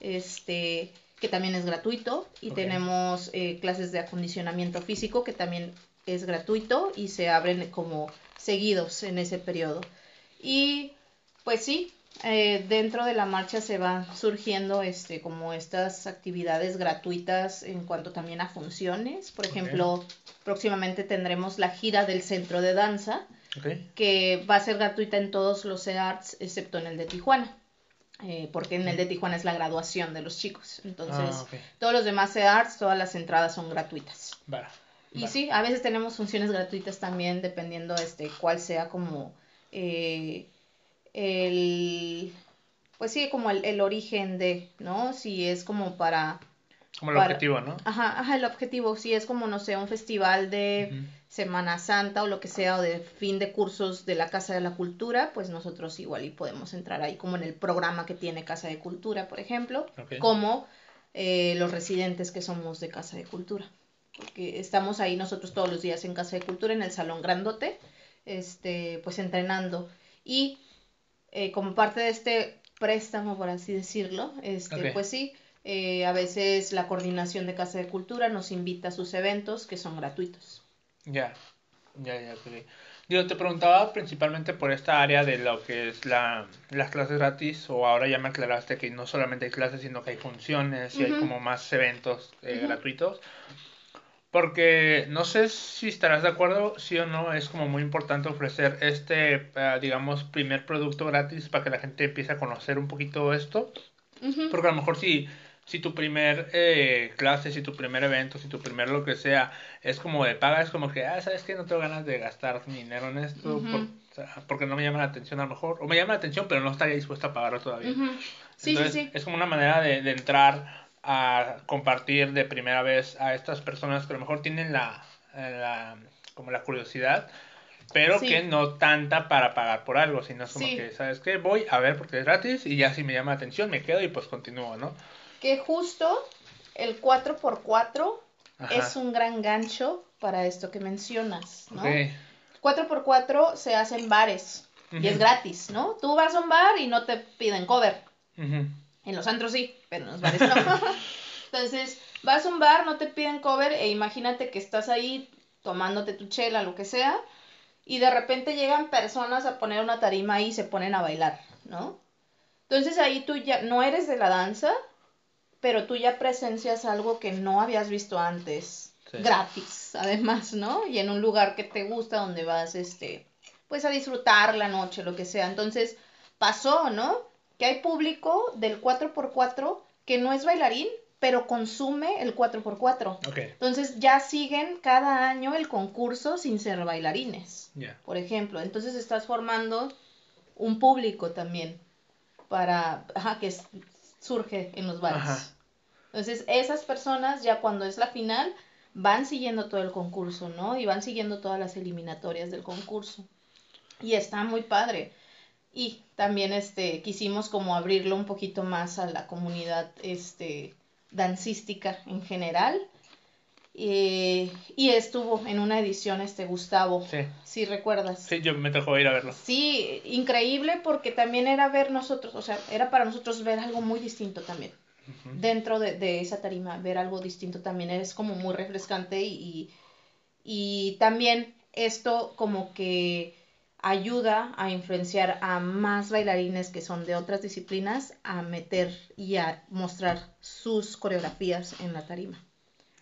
este, que también es gratuito, y tenemos eh, clases de acondicionamiento físico, que también es gratuito y se abren como seguidos en ese periodo. Y pues sí, eh, dentro de la marcha se van surgiendo este, como estas actividades gratuitas en cuanto también a funciones. Por ejemplo, próximamente tendremos la gira del centro de danza, que va a ser gratuita en todos los EARTS, excepto en el de Tijuana. eh, porque en el de Tijuana es la graduación de los chicos. Entonces, Ah, todos los demás EARTS, todas las entradas son gratuitas. Y sí, a veces tenemos funciones gratuitas también, dependiendo este cuál sea como eh, el, pues sí, como el, el origen de, ¿no? Si es como para, Como el para- objetivo, ¿no? ajá, ajá, el objetivo, si es como, no sé, un festival de. Semana Santa o lo que sea, o de fin de cursos de la Casa de la Cultura, pues nosotros igual y podemos entrar ahí como en el programa que tiene Casa de Cultura, por ejemplo, como eh, los residentes que somos de Casa de Cultura. Porque estamos ahí nosotros todos los días en Casa de Cultura, en el Salón Grandote, este, pues entrenando. Y eh, como parte de este préstamo, por así decirlo, este, Ok. pues sí, eh, a veces la coordinación de Casa de Cultura nos invita a sus eventos que son gratuitos. Ya, ya, ya, ok. Digo, te preguntaba principalmente por esta área de lo que es la, las clases gratis, o ahora ya me aclaraste que no solamente hay clases, sino que hay funciones y hay Ujú. como más eventos eh, Ujú. gratuitos. Porque no sé si estarás de acuerdo, sí o no, es como muy importante ofrecer este, eh, digamos, primer producto gratis para que la gente empiece a conocer un poquito esto. Porque a lo mejor si, si tu primer eh, clase, si tu primer evento, si tu primer lo que sea, es como de paga, es como que, ah, ¿sabes qué? No tengo ganas de gastar mi dinero en esto, por- porque no me llama la atención a lo mejor, o me llama la atención, pero no estaría dispuesta a pagarlo todavía. Sí, Entonces, sí, sí. es como una manera de, de entrar a compartir de primera vez a estas personas que a lo mejor tienen la, la como la curiosidad, pero Sí. que no tanta para pagar por algo, sino es como Sí. que, ¿sabes qué? Voy a ver porque es gratis y ya si me llama la atención me quedo y pues continúo, ¿no? Que justo el 4x4 Ajá. es un gran gancho para esto que mencionas, ¿no? Ok. 4x4 se hace en bares y es gratis, ¿no? Tú vas a un bar y no te piden cover. Ujú. En los antros sí, pero en los bares no. Entonces, vas a un bar, no te piden cover e imagínate que estás ahí tomándote tu chela, lo que sea, y de repente llegan personas a poner una tarima ahí y se ponen a bailar, ¿no? Entonces ahí tú ya no eres de la danza, pero tú ya presencias algo que no habías visto antes, Sí. gratis, además, ¿no? Y en un lugar que te gusta, donde vas, este, pues a disfrutar la noche, lo que sea. Entonces, pasó, ¿no? Que hay público del 4x4 que no es bailarín, pero consume el 4x4. Ok, Entonces ya siguen cada año el concurso sin ser bailarines, ya. por ejemplo. Entonces estás formando un público también para, ajá, que surge en los bares. Ajá. Entonces esas personas ya cuando es la final van siguiendo todo el concurso, ¿no? Y van siguiendo todas las eliminatorias del concurso. Y está muy padre. Y también este quisimos como abrirlo un poquito más a la comunidad este dancística en general Eh, y estuvo en una edición este Gustavo. Sí. Si recuerdas. Sí, yo me tocó ir a verlo. Sí, increíble porque también era ver nosotros, o sea, era para nosotros ver algo muy distinto también. Dentro de, de, esa tarima, ver algo distinto también es como muy refrescante y, y también esto como que ayuda a influenciar a más bailarines que son de otras disciplinas a meter y a mostrar sus coreografías en la tarima.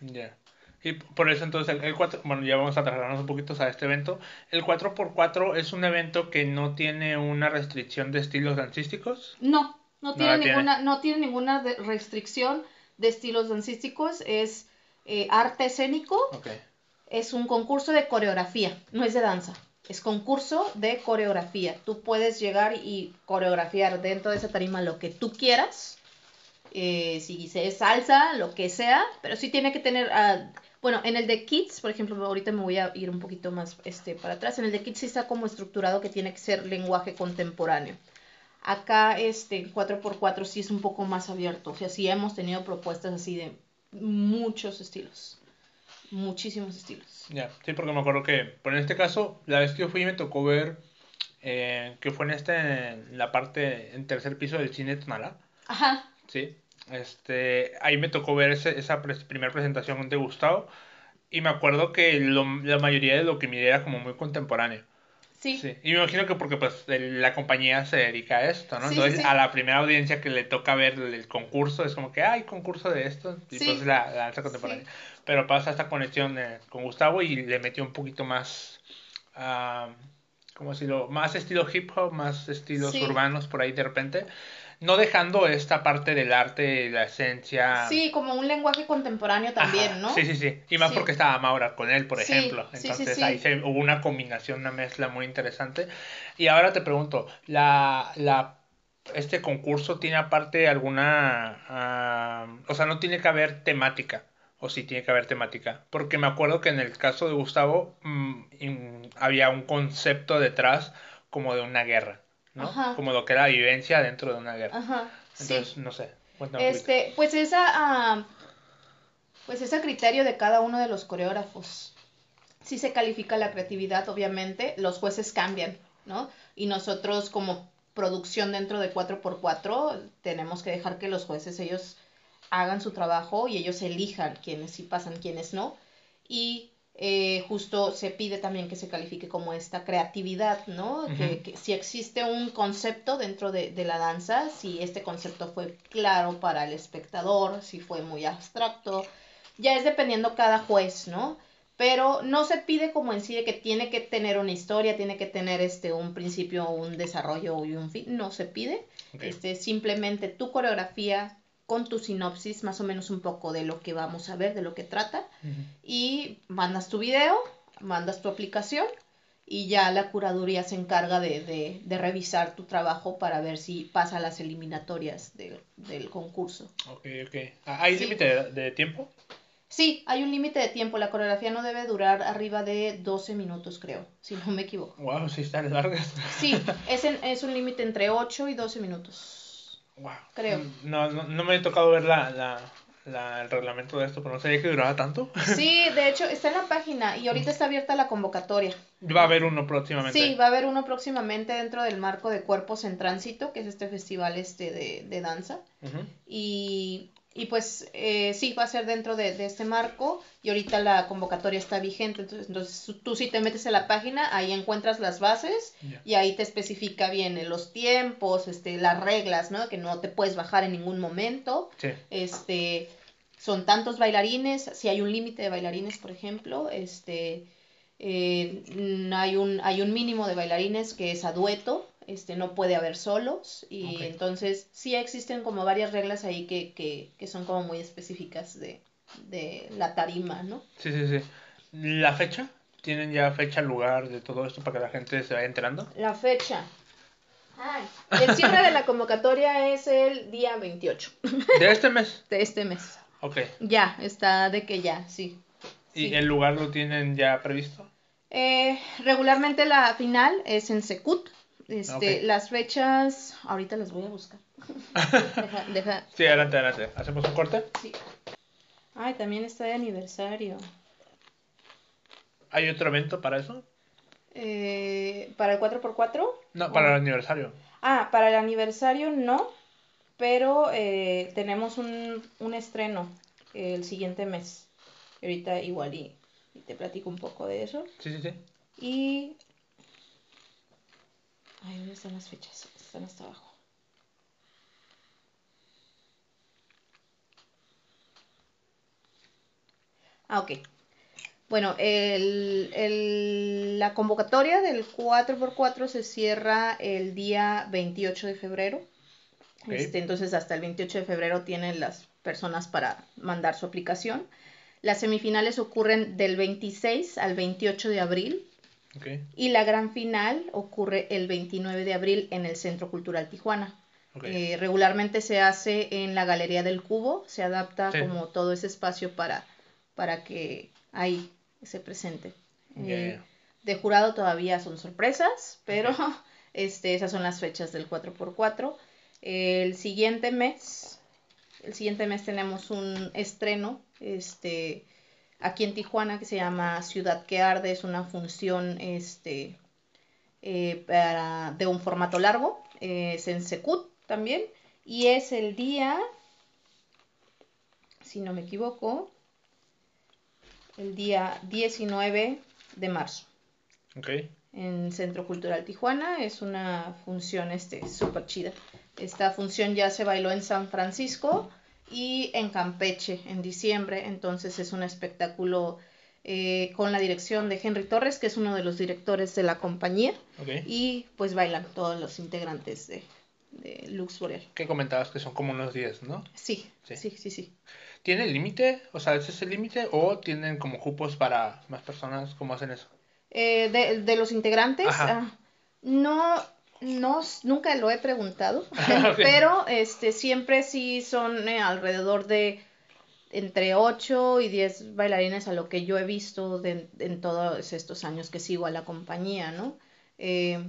Ya. Y por eso entonces el, 4, bueno, ya vamos a trasladarnos un poquito a este evento. El 4x4 es un evento que no tiene una restricción de estilos dancísticos. No, no tiene, ninguna, no tiene ninguna restricción de estilos dancísticos. Es eh, arte escénico. Es un concurso de coreografía, no es de danza. Es concurso de coreografía. Tú puedes llegar y coreografiar dentro de esa tarima lo que tú quieras. Eh, si es salsa, lo que sea, pero sí tiene que tener... Uh, bueno, en el de Kids, por ejemplo, ahorita me voy a ir un poquito más este, para atrás. En el de Kids sí está como estructurado que tiene que ser lenguaje contemporáneo. Acá, este, 4x4 sí es un poco más abierto. O sea, sí hemos tenido propuestas así de muchos estilos. Muchísimos estilos. Ya, sí, porque me acuerdo que, por en este caso, la vez que yo fui me tocó ver eh, que fue en este, en la parte, en tercer piso del cine Tonalá. Ajá. Sí. Este, ahí me tocó ver esa primera presentación de Gustavo y me acuerdo que la mayoría de lo que miré era como muy contemporáneo. Sí. Y me imagino que porque pues la compañía se dedica a esto, ¿no? Entonces a la primera audiencia que le toca ver el, concurso es como que, hay concurso de esto, y pues la, danza contemporánea. Pero pasa esta conexión eh, con Gustavo y le metió un poquito más, uh, ¿cómo decirlo? Más estilo hip hop, más estilos urbanos por ahí de repente no dejando esta parte del arte, la esencia. Sí, como un lenguaje contemporáneo también, ¿no? Sí, sí, sí. Y más porque estaba Maura con él, por ejemplo. Entonces ahí se, hubo una combinación, una mezcla muy interesante. Y ahora te pregunto, la, la este concurso tiene aparte alguna, ah, o sea, no tiene que haber temática, o sí tiene que haber temática, porque me acuerdo que en el caso de Gustavo mm, había un concepto detrás como de una guerra. Como lo que era la vivencia dentro de una guerra. Ajá. Entonces, no sé. Este, pues esa, uh, pues ese criterio de cada uno de los coreógrafos. Si se califica la creatividad, obviamente, los jueces cambian, ¿no? Y nosotros como producción dentro de 4x4 tenemos que dejar que los jueces ellos hagan su trabajo y ellos elijan quiénes sí pasan, quiénes no. Y eh, justo se pide también que se califique como esta creatividad, ¿no? que, si existe un concepto dentro de, la danza, si este concepto fue claro para el espectador, si fue muy abstracto, ya es dependiendo cada juez, ¿no? Pero no se pide como en sí de que tiene que tener una historia, tiene que tener este un principio, un desarrollo y un fin, no se pide. Este, simplemente tu coreografía con tu sinopsis, más o menos un poco de lo que vamos a ver, de lo que trata, y mandas tu video, mandas tu aplicación y ya la curaduría se encarga de, revisar tu trabajo para ver si pasa las eliminatorias del concurso. Ok, ok. Ah, ¿Hay límite de, tiempo? Sí, hay un límite de tiempo. La coreografía no debe durar arriba de 12 minutos, creo, si no me equivoco. Wow, sí están largas. Sí, es, es un límite entre 8 y 12 minutos. Creo. No, no, me he tocado ver la, el reglamento de esto, pero no sabía que duraba tanto. Sí, de hecho está en la página y ahorita está abierta la convocatoria. Va a haber uno próximamente. Sí, va a haber uno próximamente dentro del marco de Cuerpos en Tránsito, que es este festival este de, de danza. Y y pues eh, sí, va a ser dentro de, este marco y ahorita la convocatoria está vigente, entonces, entonces tú si te metes a la página, ahí encuentras las bases y ahí te especifica bien los tiempos, este, las reglas, ¿no? Que no te puedes bajar en ningún momento. Este, son tantos bailarines, si hay un límite de bailarines, por ejemplo, este, eh, hay, un, hay un mínimo de bailarines que es a dueto, este, no puede haber solos y entonces sí existen como varias reglas ahí que, que, que son como muy específicas de, de, la tarima, ¿no? Sí, sí, sí. ¿La fecha? ¿Tienen ya fecha, lugar de todo esto para que la gente se vaya enterando? La fecha. Ay, el cierre de la convocatoria es el día 28. ¿De este mes? De este mes. Ok. Ya, está de que ya, sí. ¿Y el lugar lo tienen ya previsto? Eh, regularmente la final es en Secut, este, Las fechas, ahorita las voy a buscar. deja, Sí, adelante, adelante. ¿Hacemos un corte? Sí. Ay, también está de aniversario. ¿Hay otro evento para eso? Eh, ¿Para el 4x4? No, para el aniversario. Ah, para el aniversario no, pero eh, tenemos un, un estreno el siguiente mes. Ahorita igual y, y te platico un poco de eso. Sí, sí, sí. Y... ¿dónde están las fechas? Están hasta abajo. Ah, ok. Bueno, el, el- la convocatoria del 4x4 se cierra el día 28 de febrero. Este, entonces, hasta el 28 de febrero tienen las personas para mandar su aplicación. Las semifinales ocurren del 26 al 28 de abril Y la gran final ocurre el 29 de abril en el Centro Cultural Tijuana. Eh, regularmente se hace en la Galería del Cubo, se adapta Sí. como todo ese espacio para, para que ahí se presente. Eh, de jurado todavía son sorpresas, pero este, esas son las fechas del 4x4. El siguiente mes, el siguiente mes tenemos un estreno este, aquí en Tijuana que se llama Ciudad que Arde, es una función este, eh, para- de un formato largo, eh, es en Secut también, y es el día, si no me equivoco, el día 19 de marzo Ok. en Centro Cultural Tijuana. Es una función este súper chida. Esta función ya se bailó en San Francisco y en Campeche en diciembre. Entonces es un espectáculo eh, con la dirección de Henry Torres, que es uno de los directores de la compañía. Y pues bailan todos los integrantes de, de Lux Boreal. ¿Qué comentabas que son como unos 10, ¿no? Sí, Sí. sí, sí, sí. ¿Tiene límite? O sea, ¿ese es el límite? ¿O tienen como cupos para más personas? ¿Cómo hacen eso? Eh, de, de los integrantes, Ajá. ah, no, no, nunca lo he preguntado, Ok. pero este, siempre sí son eh, alrededor de entre 8 y 10 bailarines a lo que yo he visto de- en todos estos años que sigo a la compañía, ¿no? Eh,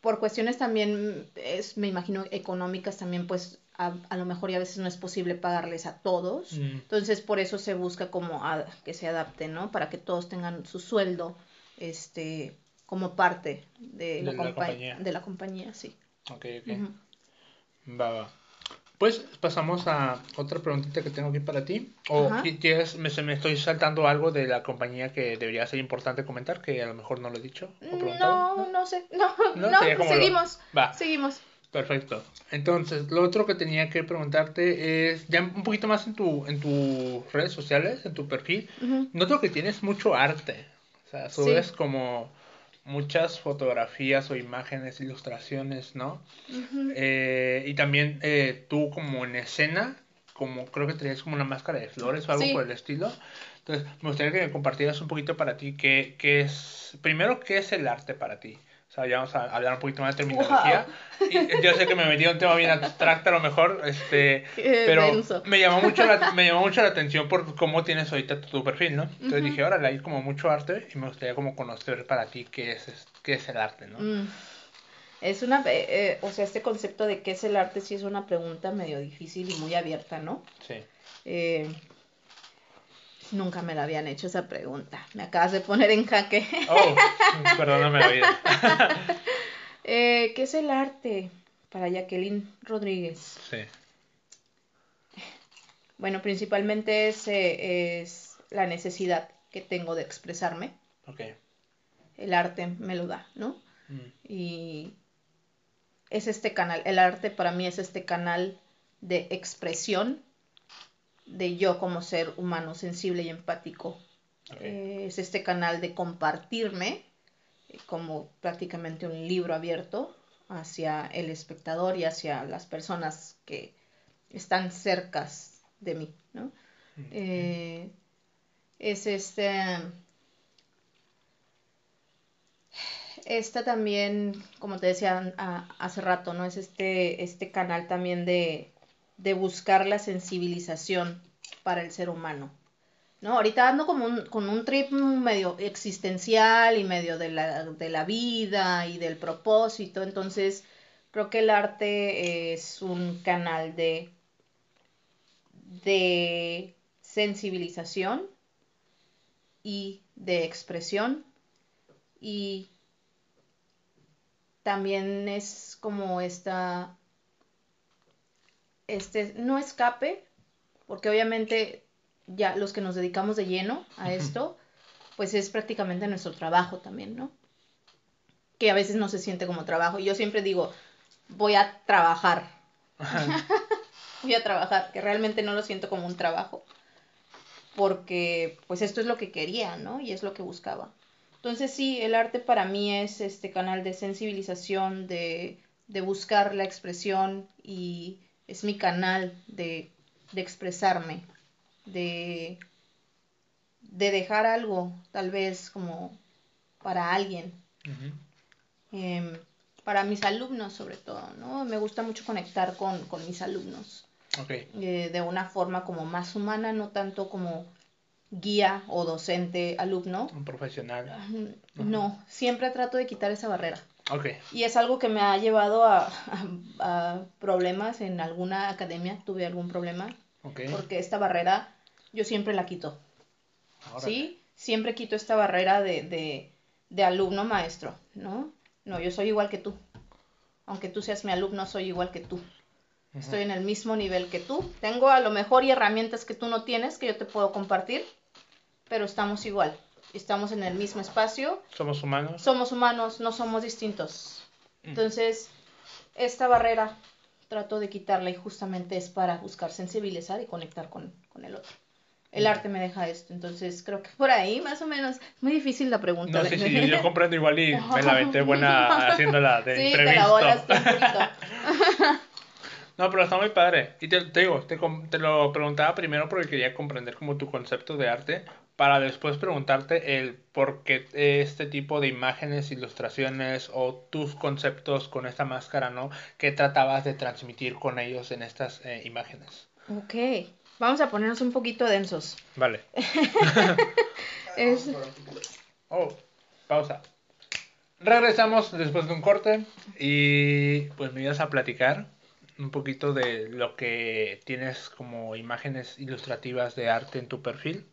por cuestiones también, es, me imagino, económicas también, pues a, a lo mejor y a veces no es posible pagarles a todos. Mm. Entonces, por eso se busca como a- que se adapte, ¿no? Para que todos tengan su sueldo, este, como parte de, la, De la compa- compañía. de la compañía, sí. Ok, ok. Ujú. Va, va. Pues pasamos a otra preguntita que tengo aquí para ti. ¿O quieres, me, me estoy saltando algo de la compañía que debería ser importante comentar, que a lo mejor no lo he dicho o preguntado? No, no sé, no, No, no, como lo- seguimos, Va. seguimos. Perfecto. Entonces, lo otro que tenía que preguntarte es, ya un poquito más en tu, en tus redes sociales, en tu perfil, Ujú. noto que tienes mucho arte. O sea, Sí. subes como muchas fotografías o imágenes, ilustraciones, ¿no? Eh, y también eh, tú como en escena, como creo que tenías como una máscara de flores o algo Sí. por el estilo. Entonces, me gustaría que me compartieras un poquito para ti qué, qué es, primero, qué es el arte para ti. Sea, ya vamos a hablar un poquito más de terminología. Y yo sé que me metí en un tema bien abstracto a lo mejor, este, Qué pero denso. me llamó mucho la, me llamó mucho la atención por cómo tienes ahorita tu, tu perfil, ¿no? Entonces dije, órale, hay como mucho arte y me gustaría como conocer para ti qué es, es- qué es el arte, ¿no? Mm. Es una, eh, eh, o sea, este concepto de qué es el arte sí es una pregunta medio difícil y muy abierta, ¿no? Sí. Eh, nunca me la habían hecho esa pregunta. Me acabas de poner en jaque. Oh, perdóname la vida. Eh, ¿Qué es el arte para Jacqueline Rodríguez? Sí. Bueno, principalmente es, eh, es la necesidad que tengo de expresarme. Ok. El arte me lo da, ¿no? Mm, Y es este canal, el arte para mí es este canal de expresión de yo como ser humano sensible y empático. Eh, es este canal de compartirme eh, como prácticamente un libro abierto hacia el espectador y hacia las personas que están cercas de mí, ¿no? Eh, es este esta también como te decía a- hace rato no es este este canal también de de buscar la sensibilización para el ser humano no ahorita ando como un, con un trip medio existencial y medio de la de la vida y del propósito. Entonces creo que el arte es un canal de de sensibilización y de expresión. Y también es como esta este no escape porque obviamente ya los que nos dedicamos de lleno a esto pues es prácticamente nuestro trabajo también no que a veces no se siente como trabajo. Y yo siempre digo voy a trabajar. Voy a trabajar que realmente no lo siento como un trabajo porque pues esto es lo que quería, ¿no? Y es lo que buscaba. Entonces sí, el arte para mí es este canal de sensibilización, de, de buscar la expresión y es mi canal de, de expresarme, de, de dejar algo, tal vez como para alguien. Em, para mis alumnos sobre todo, ¿no? Me gusta mucho conectar con, con mis alumnos. Eh, de una forma como más humana, no tanto como guía o docente alumno. Un profesional. No, siempre trato de quitar esa barrera. Okay. Y es algo que me ha llevado a, a, problemas en alguna academia, tuve algún problema. Okay. Porque esta barrera yo siempre la quito. ¿Sí? Siempre quito esta barrera de, de, de alumno maestro, ¿no? No, yo soy igual que tú. Aunque tú seas mi alumno, soy igual que tú. Estoy en el mismo nivel que tú. Tengo a lo mejor y herramientas que tú no tienes que yo te puedo compartir, pero estamos igual. Estamos en el mismo espacio. Somos humanos. Somos humanos, no somos distintos. Mm. Entonces, esta barrera trato de quitarla y justamente es para buscar sensibilizar y conectar con, con el otro. El mm. arte me deja esto, entonces creo que por ahí más o menos, muy difícil la pregunta. No, sí, sí, yo, comprendo igual y me la aventé buena haciéndola de sí, Te la volaste un poquito. No, pero está muy padre. Y te, digo, te, te, lo preguntaba primero porque quería comprender como tu concepto de arte para después preguntarte el por qué este tipo de imágenes, ilustraciones o tus conceptos con esta máscara, ¿no? ¿Qué tratabas de transmitir con ellos en estas eh, imágenes? Ok, vamos a ponernos un poquito densos. Vale. es... Oh, pausa. Regresamos después de un corte y pues me ibas a platicar un poquito de lo que tienes como imágenes ilustrativas de arte en tu perfil.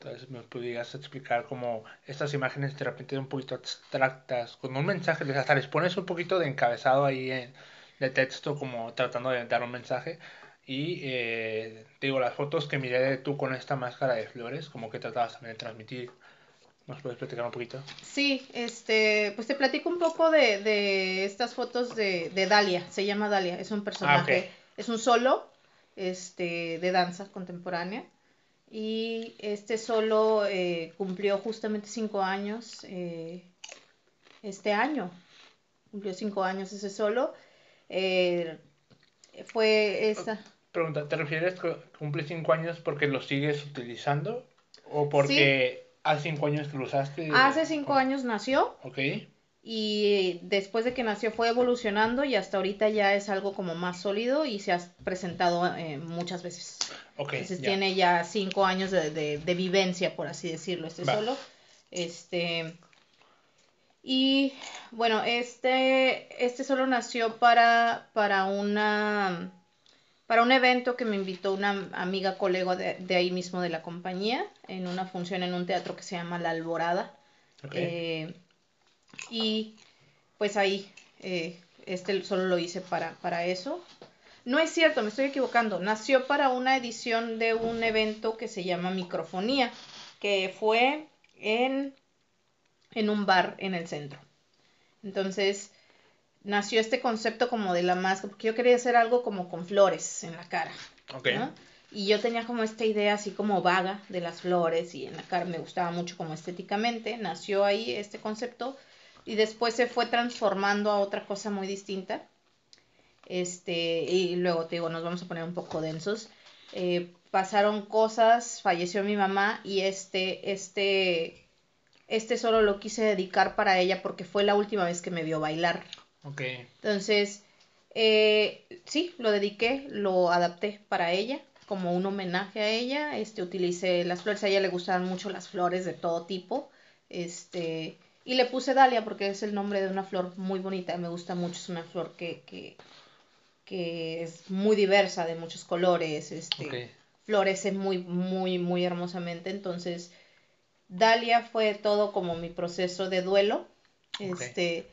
Entonces me pudieras explicar como estas imágenes de repente un poquito abstractas, con un mensaje, hasta les pones un poquito de encabezado ahí en, de texto como tratando de dar un mensaje. Y eh, digo, las fotos que miré de tú con esta máscara de flores, como que tratabas también de transmitir ¿Nos puedes platicar un poquito? Sí, este, pues te platico un poco de, de estas fotos de, de, Dalia, se llama Dalia, es un personaje, ah, es un solo este, de danza contemporánea. Y este solo eh, cumplió justamente cinco años eh, este año, cumplió cinco años ese solo, eh, fue esa... Pregunta, ¿te refieres que cumple cinco años porque lo sigues utilizando o porque... Hace cinco años que lo usaste. Hace cinco años nació. Ok. Y después de que nació fue evolucionando y hasta ahorita ya es algo como más sólido y se ha presentado eh, muchas veces. Ok. Entonces tiene ya cinco años de, de, vivencia, por así decirlo, este solo. Este. Y bueno, este, este solo nació para, para una para un evento que me invitó una amiga colega de, ahí mismo de la compañía, en una función en un teatro que se llama La Alborada. Eh, y pues ahí, eh, este solo lo hice para, para eso. No es cierto, me estoy equivocando. Nació para una edición de un evento que se llama Microfonía, que fue en, en un bar en el centro. Entonces, nació este concepto como de la máscara, porque yo quería hacer algo como con flores en la cara. Y yo tenía como esta idea así como vaga de las flores y en la cara me gustaba mucho como estéticamente. Nació ahí este concepto y después se fue transformando a otra cosa muy distinta. Este, y luego te digo, nos vamos a poner un poco densos. Eh, pasaron cosas, falleció mi mamá y este, este, este solo lo quise dedicar para ella porque fue la última vez que me vio bailar. Entonces, eh, sí, lo dediqué, lo adapté para ella, como un homenaje a ella. Este, utilicé las flores, a ella le gustaban mucho las flores de todo tipo. Este, y le puse Dalia porque es el nombre de una flor muy bonita, me gusta mucho, es una flor que, que, que es muy diversa, de muchos colores, este, florece muy, muy, muy hermosamente. Entonces, Dalia fue todo como mi proceso de duelo. Este,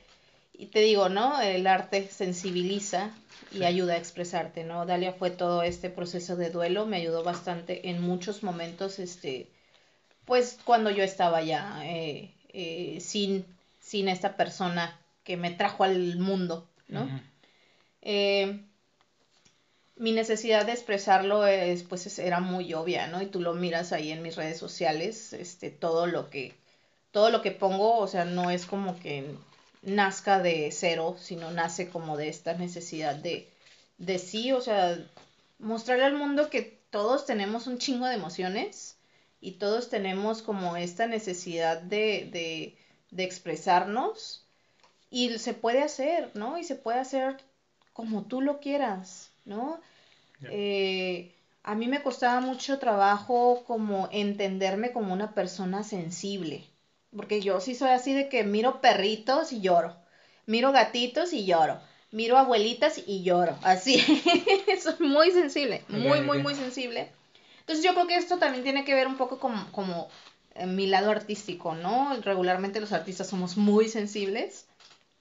y te digo, ¿no? El arte sensibiliza y ayuda a expresarte, ¿no? Dalia fue todo este proceso de duelo, me ayudó bastante en muchos momentos, este, pues cuando yo estaba ya eh, eh, sin, sin esta persona que me trajo al mundo, ¿no? Eh, mi necesidad de expresarlo es, pues era muy obvia, ¿no? Y tú lo miras ahí en mis redes sociales, este, todo lo que, todo lo que pongo, o sea, no es como que nazca de cero, sino nace como de esta necesidad de, de sí, o sea, mostrarle al mundo que todos tenemos un chingo de emociones y todos tenemos como esta necesidad de, de, de expresarnos y se puede hacer, ¿no? Y se puede hacer como tú lo quieras, ¿no? Eh, a mí me costaba mucho trabajo como entenderme como una persona sensible, porque yo sí soy así de que miro perritos y lloro, miro gatitos y lloro, miro abuelitas y lloro, así, soy muy sensible, muy, muy, muy sensible. Entonces yo creo que esto también tiene que ver un poco como, como en mi lado artístico, ¿no? Regularmente los artistas somos muy sensibles,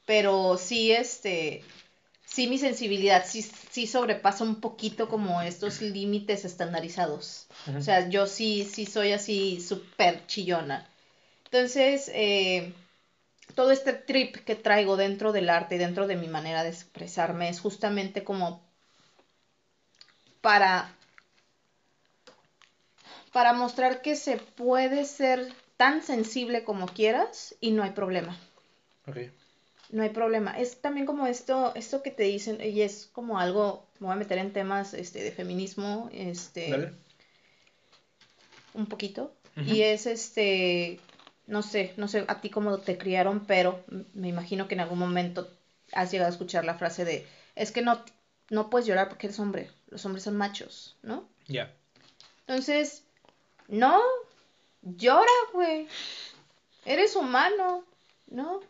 pero sí, este, sí mi sensibilidad sí, sí sobrepasa un poquito como estos límites estandarizados. O sea, yo sí, sí soy así súper chillona. Entonces, eh, todo este trip que traigo dentro del arte y dentro de mi manera de expresarme es justamente como para para mostrar que se puede ser tan sensible como quieras y no hay problema. Okay no hay problema. Es también como esto, esto que te dicen, y es como algo, me voy a meter en temas este, de feminismo, este, un poquito, y es este, no sé, no sé a ti cómo te criaron, pero me imagino que en algún momento has llegado a escuchar la frase de, es que no, no puedes llorar porque eres hombre, los hombres son machos, ¿no? Ya. Entonces, no, llora, güey, eres humano, ¿no?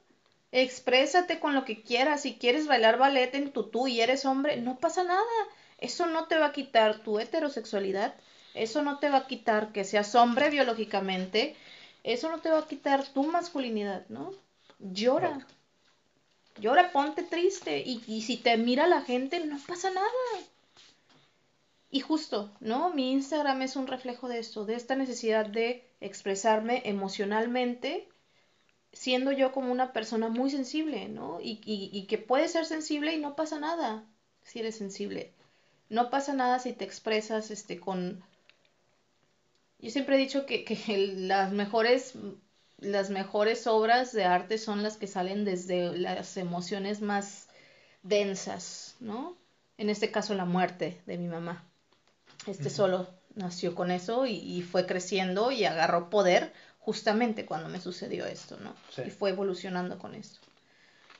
Exprésate con lo que quieras. Si quieres bailar ballet en tutú y eres hombre, no pasa nada. Eso no te va a quitar tu heterosexualidad. Eso no te va a quitar que seas hombre biológicamente. Eso no te va a quitar tu masculinidad, ¿no? Llora. Llora, ponte triste. Y, y si te mira la gente, no pasa nada. Y justo, ¿no? Mi Instagram es un reflejo de esto, de esta necesidad de expresarme emocionalmente siendo yo como una persona muy sensible, ¿no? Y, y, que puede ser sensible y no pasa nada si eres sensible. No pasa nada si te expresas este, con... Yo siempre he dicho que, que las, mejores, las mejores obras de arte son las que salen desde las emociones más densas, ¿no? En este caso la muerte de mi mamá. Este solo nació con eso y, y fue creciendo y agarró poder justamente cuando me sucedió esto, ¿no? Y fue evolucionando con esto.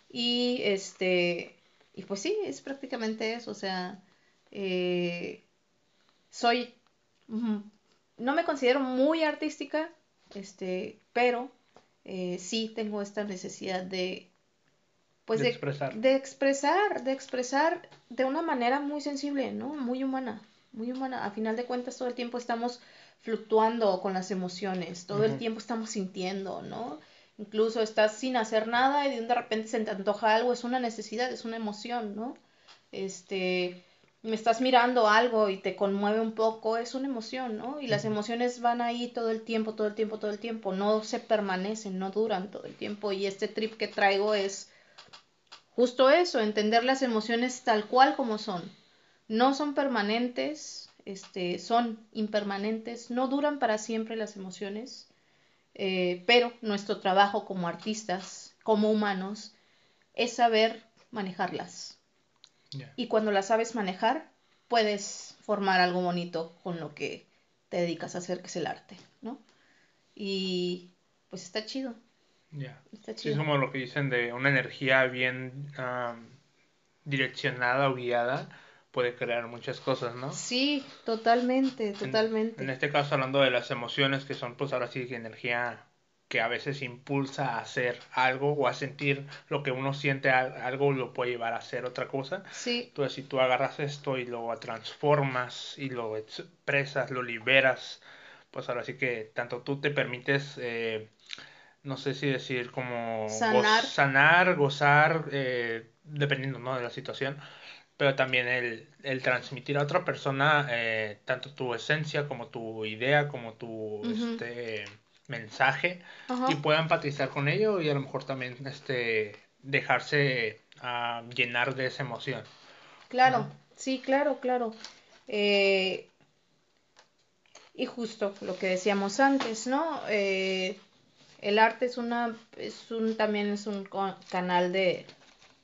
Y este, y pues sí, es prácticamente eso, o sea, eh, soy, no me considero muy artística, este, pero eh, sí tengo esta necesidad de, pues de, expresar. de expresar, de expresar de una manera muy sensible, ¿no? Muy humana, muy humana. A final de cuentas todo el tiempo estamos fluctuando con las emociones, todo el tiempo estamos sintiendo, ¿no? Incluso estás sin hacer nada y de repente se te antoja algo, es una necesidad, es una emoción, ¿no? Este, me estás mirando algo y te conmueve un poco, es una emoción, ¿no? Y las emociones van ahí todo el tiempo, todo el tiempo, todo el tiempo, no se permanecen, no duran todo el tiempo y este trip que traigo es justo eso, entender las emociones tal cual como son. No son permanentes, este, son impermanentes, no duran para siempre las emociones, eh, pero nuestro trabajo como artistas, como humanos, es saber manejarlas. Y cuando las sabes manejar, puedes formar algo bonito con lo que te dedicas a hacer, que es el arte, ¿no? Y pues está chido. Ya. es como lo que dicen de una energía bien direccionada o guiada puede crear muchas cosas, ¿no? Sí, totalmente, totalmente. En, este caso hablando de las emociones que son pues ahora sí energía que a veces impulsa a hacer algo o a sentir lo que uno siente algo lo puede llevar a hacer otra cosa. Sí. Entonces, si tú agarras esto y lo transformas y lo expresas, lo liberas, pues ahora sí que tanto tú te permites, eh, no sé si decir como sanar, sanar gozar, eh, dependiendo ¿no? de la situación, pero también el, el transmitir a otra persona eh, tanto tu esencia como tu idea, como tu este, mensaje y pueda empatizar con ello y a lo mejor también este, dejarse a llenar de esa emoción. Claro, sí, claro, claro. Eh, y justo lo que decíamos antes, ¿no? Eh, el arte es una, es un, también es un canal de,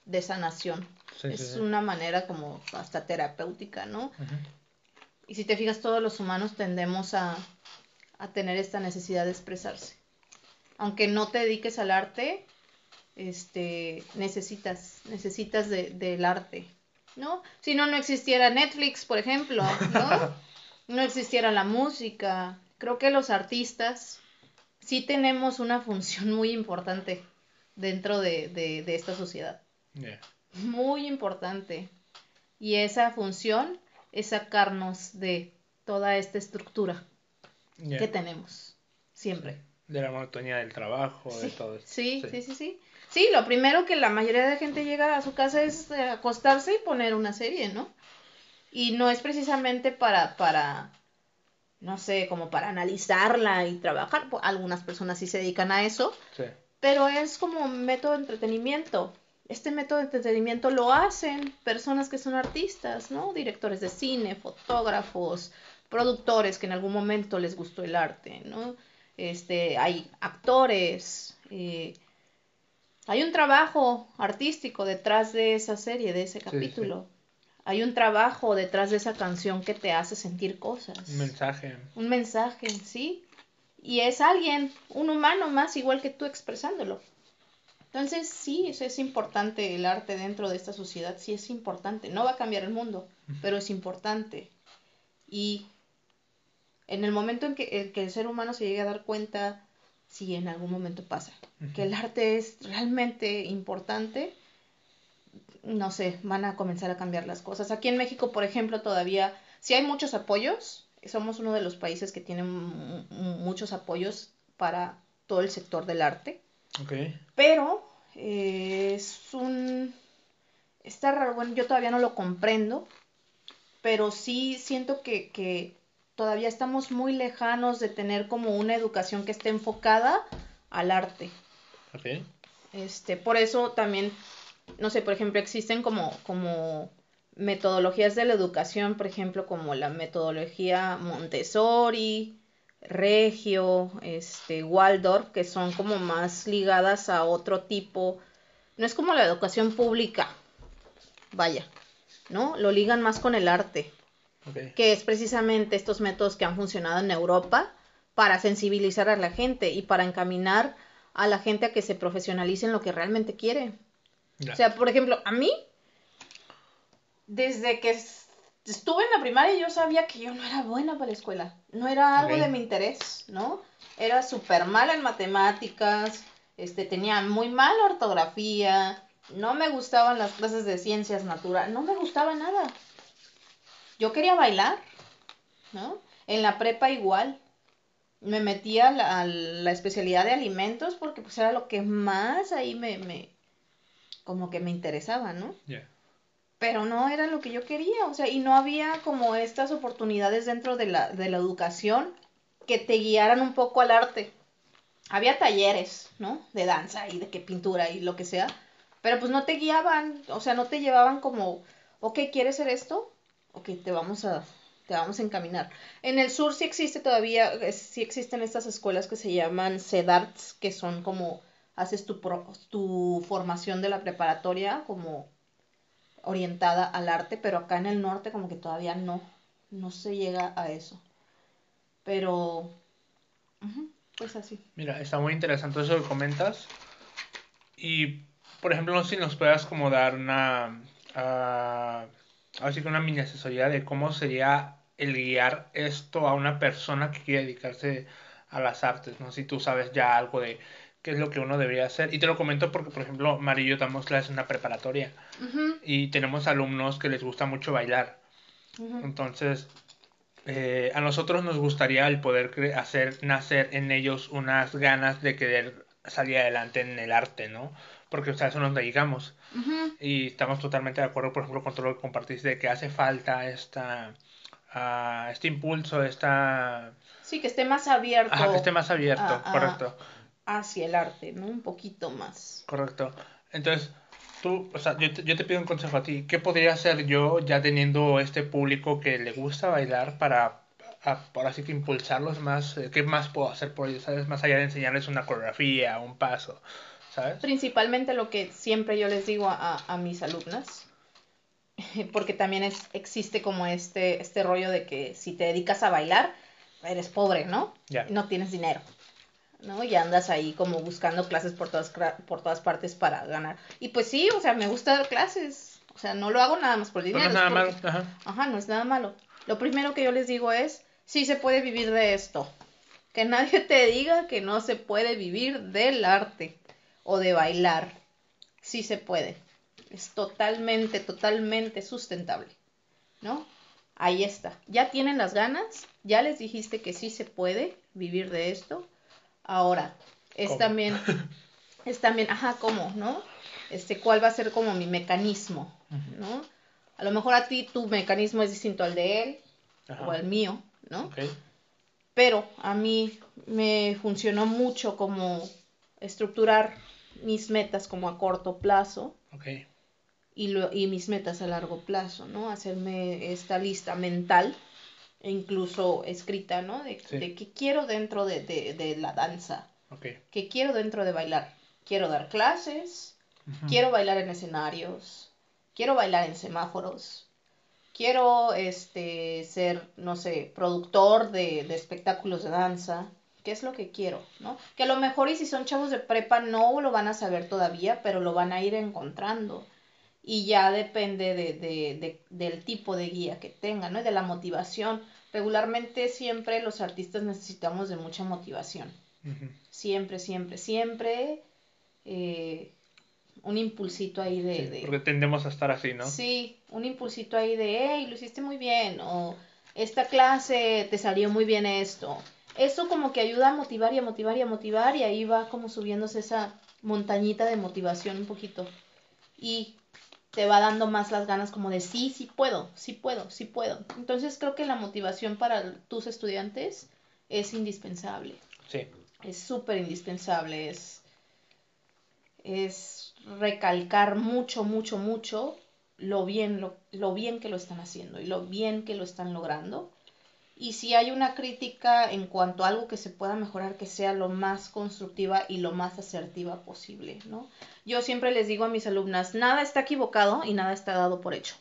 de sanación. es una manera como hasta terapéutica, ¿no? Y si te fijas, todos los humanos tendemos a, a tener esta necesidad de expresarse. Aunque no te dediques al arte, este, necesitas, necesitas de, del arte, ¿no? Si no, no existiera Netflix, por ejemplo, ¿no? no existiera la música. Creo que los artistas sí tenemos una función muy importante dentro de, de, esta sociedad. Muy importante. Y esa función es sacarnos de toda esta estructura que tenemos siempre. De la monotonía del trabajo, de todo esto. Sí, sí, sí, sí, sí. lo primero que la mayoría de gente llega a su casa es eh, acostarse y poner una serie, ¿no? Y no es precisamente para, para, no sé, como para analizarla y trabajar. Algunas personas sí se dedican a eso. Sí. Pero es como un método de entretenimiento. Este método de entretenimiento lo hacen personas que son artistas, ¿no? Directores de cine, fotógrafos, productores que en algún momento les gustó el arte, ¿no? Este, hay actores, eh, hay un trabajo artístico detrás de esa serie, de ese capítulo. Hay un trabajo detrás de esa canción que te hace sentir cosas. Un mensaje. Un mensaje, sí. Y es alguien, un humano más igual que tú expresándolo. Entonces, sí, eso es importante el arte dentro de esta sociedad, sí es importante. No va a cambiar el mundo, pero es importante. Y en el momento en que, el ser humano se llegue a dar cuenta, si en algún momento pasa, que el arte es realmente importante, no sé, van a comenzar a cambiar las cosas. Aquí en México, por ejemplo, todavía, si hay muchos apoyos, somos uno de los países que tienen muchos apoyos para todo el sector del arte. Okay. Pero eh, es un... Está raro, bueno, yo todavía no lo comprendo, pero sí siento que, que todavía estamos muy lejanos de tener como una educación que esté enfocada al arte. Okay. Este, por eso también, no sé, por ejemplo, existen como, como metodologías de la educación, por ejemplo, como la metodología Montessori, Regio, este, Waldorf, que son como más ligadas a otro tipo, no es como la educación pública, vaya, ¿no? Lo ligan más con el arte que es precisamente estos métodos que han funcionado en Europa para sensibilizar a la gente y para encaminar a la gente a que se profesionalice en lo que realmente quiere. O sea, por ejemplo, a mí, desde que estuve en la primaria, yo sabía que yo no era buena para la escuela. No era algo de mi interés, ¿no? Era súper mala en matemáticas, este, tenía muy mala ortografía, no me gustaban las clases de ciencias naturales, no me gustaba nada yo quería bailar, ¿no? En la prepa igual. Me metía a la, especialidad de alimentos porque pues era lo que más ahí me, me como que me interesaba, ¿no? Pero no era lo que yo quería, o sea, y no había como estas oportunidades dentro de la, de la educación que te guiaran un poco al arte. Había talleres, ¿no? De danza y de qué pintura y lo que sea, pero pues no te guiaban, o sea, no te llevaban como, ok, ¿quieres ser esto? Ok, te vamos a, te vamos a encaminar. En el sur sí existe todavía, sí existen estas escuelas que se llaman CEDARTS, que son como, haces tu, tu formación de la preparatoria como orientada al arte, pero acá en el norte como que todavía no, no se llega a eso. Pero, pues así. Mira, está muy interesante eso que comentas. Y, por ejemplo, si nos puedas como dar una... Ah, así que una mini asesoría de cómo sería el guiar esto a una persona que quiere dedicarse a las artes, ¿no? Si tú sabes ya algo de qué es lo que uno debería hacer. Y te lo comento porque, por ejemplo, Mari y yo damos clases en una preparatoria y tenemos alumnos que les gusta mucho bailar. Entonces, eh, a nosotros nos gustaría el poder hacer nacer en ellos unas ganas de querer salir adelante en el arte, ¿no? Porque, o sea, eso nos dedicamos. Y estamos totalmente de acuerdo, por ejemplo, con todo lo que compartiste, de que hace falta esta, uh, este impulso, esta... Sí, que esté más abierto. Ajá, que esté más abierto, correcto. Hacia el arte, ¿no? Un poquito más. Correcto. Entonces, tú, o sea, yo te, yo te pido un consejo a ti. ¿Qué podría hacer yo ya teniendo este público que le gusta bailar para, por así que impulsarlos más? Eh, ¿Qué más puedo hacer por ellos? ¿Sabes? Más allá de enseñarles una coreografía, un paso, ¿sabes? Principalmente lo que siempre yo les digo a, a mis alumnas, porque también es, existe como este, este rollo de que si te dedicas a bailar, eres pobre, ¿no? Ya. No tienes dinero. ¿no? Y andas ahí como buscando clases por todas, por todas partes para ganar. Y pues sí, o sea, me gusta dar clases. O sea, no lo hago nada más por dinero. no es nada malo. Ajá. Ajá, no es nada malo. Lo primero que yo les digo es, sí se puede vivir de esto. Que nadie te diga que no se puede vivir del arte o de bailar. Sí se puede. Es totalmente, totalmente sustentable. ¿No? Ahí está. Ya tienen las ganas, ya les dijiste que sí se puede vivir de esto Ahora, es también, es también, ajá, ¿cómo, no? Este, ¿cuál va a ser como mi mecanismo, no? A lo mejor a ti tu mecanismo es distinto al de él o al mío, ¿no? Pero a mí me funcionó mucho como estructurar mis metas como a corto plazo y, lo, y mis metas a largo plazo, ¿no? Hacerme esta lista mental e incluso escrita, ¿no? De, qué quiero dentro de, la danza, okay. qué quiero dentro de bailar. Quiero dar clases, quiero bailar en escenarios, quiero bailar en semáforos, quiero este, ser, no sé, productor de, de espectáculos de danza, qué es lo que quiero, ¿no? Que a lo mejor y si son chavos de prepa no lo van a saber todavía, pero lo van a ir encontrando y ya depende de, de, del tipo de guía que tengan, ¿no? Y de la motivación. Regularmente siempre los artistas necesitamos de mucha motivación. Siempre, siempre, siempre eh, un impulsito ahí de, Porque tendemos a estar así, ¿no? Sí, un impulsito ahí de, hey, lo hiciste muy bien, o esta clase te salió muy bien esto. Eso como que ayuda a motivar y a motivar y a motivar y ahí va como subiéndose esa montañita de motivación un poquito. Y te va dando más las ganas como de sí, sí puedo, sí puedo, sí puedo. Entonces creo que la motivación para tus estudiantes es indispensable. Sí. Es súper indispensable, es, es recalcar mucho, mucho, mucho lo bien, lo, lo bien que lo están haciendo y lo bien que lo están logrando y si hay una crítica en cuanto a algo que se pueda mejorar, que sea lo más constructiva y lo más asertiva posible, ¿no? Yo siempre les digo a mis alumnas, nada está equivocado y nada está dado por hecho.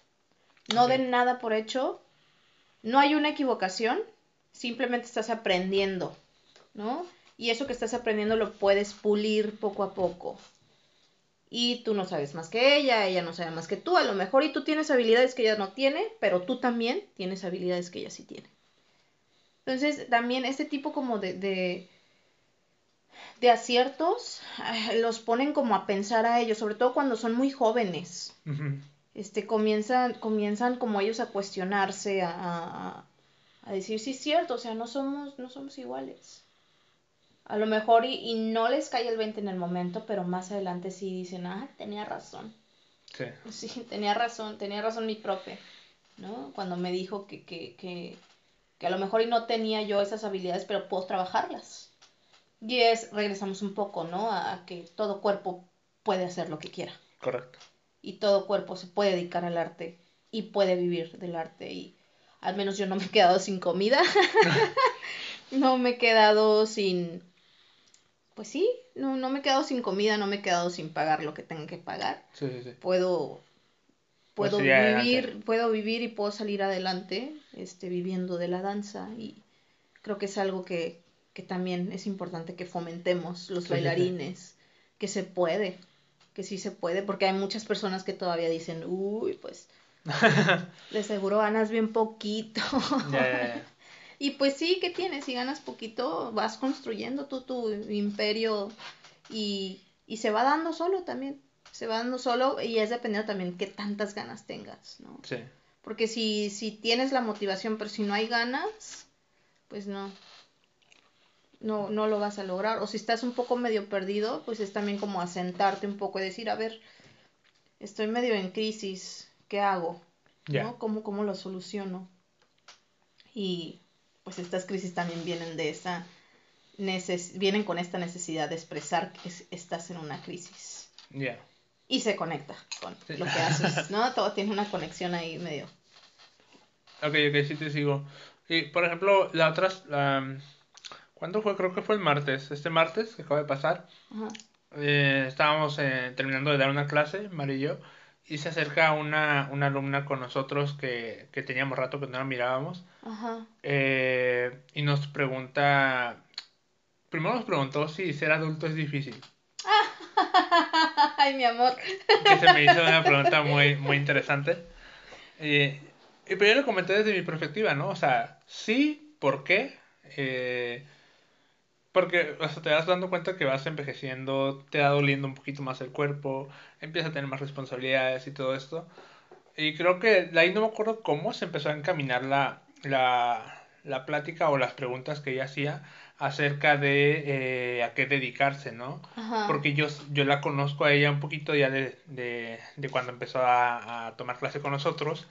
No den nada por hecho, no hay una equivocación, simplemente estás aprendiendo, ¿no? Y eso que estás aprendiendo lo puedes pulir poco a poco. Y tú no sabes más que ella, ella no sabe más que tú, a lo mejor y tú tienes habilidades que ella no tiene, pero tú también tienes habilidades que ella sí tiene. Entonces, también este tipo como de, de, aciertos los ponen como a pensar a ellos, sobre todo cuando son muy jóvenes. Este, comienzan, comienzan como ellos a cuestionarse, a, a, decir, sí es cierto, o sea, no somos, no somos iguales. A lo mejor y, no les cae el 20 en el momento, pero más adelante sí dicen, ah, tenía razón. Sí. Sí, tenía razón, tenía razón mi profe, ¿no? Cuando me dijo que, que, que, que a lo mejor y no tenía yo esas habilidades, pero puedo trabajarlas. Y es, regresamos un poco, ¿no? A, que todo cuerpo puede hacer lo que quiera. Correcto. Y todo cuerpo se puede dedicar al arte y puede vivir del arte. Y al menos yo no me he quedado sin comida. no me he quedado sin... Pues sí, no, no me he quedado sin comida, no me he quedado sin pagar lo que tengo que pagar. Sí, sí, sí. Puedo puedo vivir, puedo vivir y puedo salir adelante este, viviendo de la danza y creo que es algo que, que también es importante que fomentemos los bailarines, que se puede, que sí se puede, porque hay muchas personas que todavía dicen, uy, pues de seguro ganas bien poquito. y pues sí, ¿qué tienes? Si ganas poquito, vas construyendo tú tu imperio y, y se va dando solo también. Se va dando solo y es dependiendo también qué tantas ganas tengas, ¿no? Sí. Porque si, si tienes la motivación, pero si no hay ganas, pues no. No, no lo vas a lograr. O si estás un poco medio perdido, pues es también como asentarte un poco y decir, a ver, estoy medio en crisis, ¿qué hago? ¿No? ¿Cómo, ¿Cómo lo soluciono? Y pues estas crisis también vienen de esa neces vienen con esta necesidad de expresar que es- estás en una crisis. Ya. Y se conecta con lo que haces, ¿no? Todo tiene una conexión ahí medio. Ok, ok, sí te sigo. Y, por ejemplo, la otra... la- ¿Cuándo fue? Creo que fue el martes. Este martes que acaba de pasar. Ajá. eh, estábamos eh, terminando de dar una clase, Mari y yo, y se acerca una, una alumna con nosotros que, que teníamos rato que no la mirábamos, Ajá. eh, y nos pregunta, primero nos preguntó si ser adulto es difícil, Ay, mi amor. que se me hizo una pregunta muy, muy interesante. Eh, y le comenté desde mi perspectiva, ¿no? O sea, sí, ¿por qué? Eh, porque o sea, te vas dando cuenta que vas envejeciendo, te va doliendo un poquito más el cuerpo, empiezas a tener más responsabilidades y todo esto. Y creo que ahí no me acuerdo cómo se empezó a encaminar la, la, la plática o las preguntas que ella hacía acerca de eh, a qué dedicarse, ¿no? Ajá. Porque yo, yo la conozco a ella un poquito ya de, de, de cuando empezó a, a tomar clase con nosotros.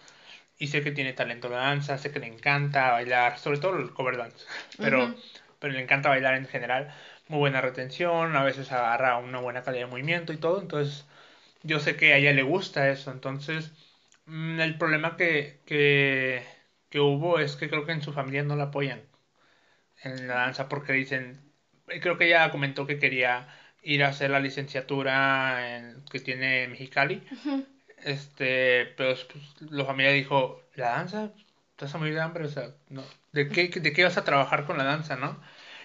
Y sé que tiene talento en la danza, sé que le encanta bailar, sobre todo el cover dance. Pero, pero le encanta bailar en general. Muy buena retención, a veces agarra una buena calidad de movimiento y todo. Entonces, yo sé que a ella le gusta eso. Entonces, mm, el problema que, que, que hubo es que creo que en su familia no la apoyan en la danza porque dicen, creo que ella comentó que quería ir a hacer la licenciatura en- que tiene en Mexicali, Ujú. este, pero pues, la familia dijo, ¿la danza? ¿Estás a morir de hambre? O sea, no, ¿de qué, de qué vas a trabajar con la danza, no?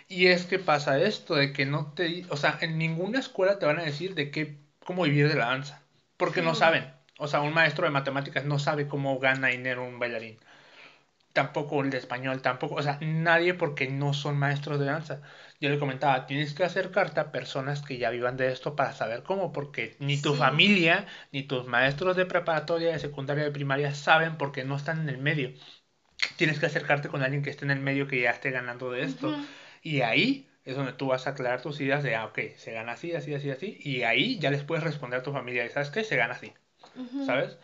Y es que pasa esto, de que no te, o sea, en ninguna escuela te van a decir de qué, cómo vivir de la danza, porque no saben. O sea, un maestro de matemáticas no sabe cómo gana dinero un bailarín tampoco el de español, tampoco, o sea, nadie porque no son maestros de danza. Yo le comentaba, tienes que acercarte a personas que ya vivan de esto para saber cómo, porque ni tu Sí. familia, ni tus maestros de preparatoria, de secundaria, de primaria saben porque no están en el medio. Tienes que acercarte con alguien que esté en el medio que ya esté ganando de esto. Y ahí es donde tú vas a aclarar tus ideas de, ah, ok, se gana así, así, así, así. Y ahí ya les puedes responder a tu familia, ¿sabes qué? Se gana así. ¿sabes?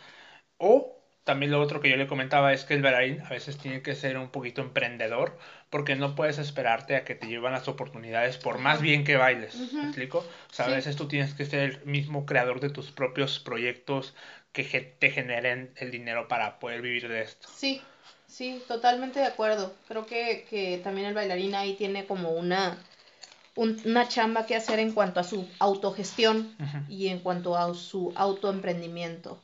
O también lo otro que yo le comentaba es que el bailarín a veces tiene que ser un poquito emprendedor porque no puedes esperarte a que te llevan las oportunidades por más bien que bailes. ¿me explico? O sea, a veces tú tienes que ser el mismo creador de tus propios proyectos que te generen el dinero para poder vivir de esto. Sí, sí, totalmente de acuerdo. Creo que, que también el bailarín ahí tiene como una, un- una chamba que hacer en cuanto a su autogestión y en cuanto a su autoemprendimiento.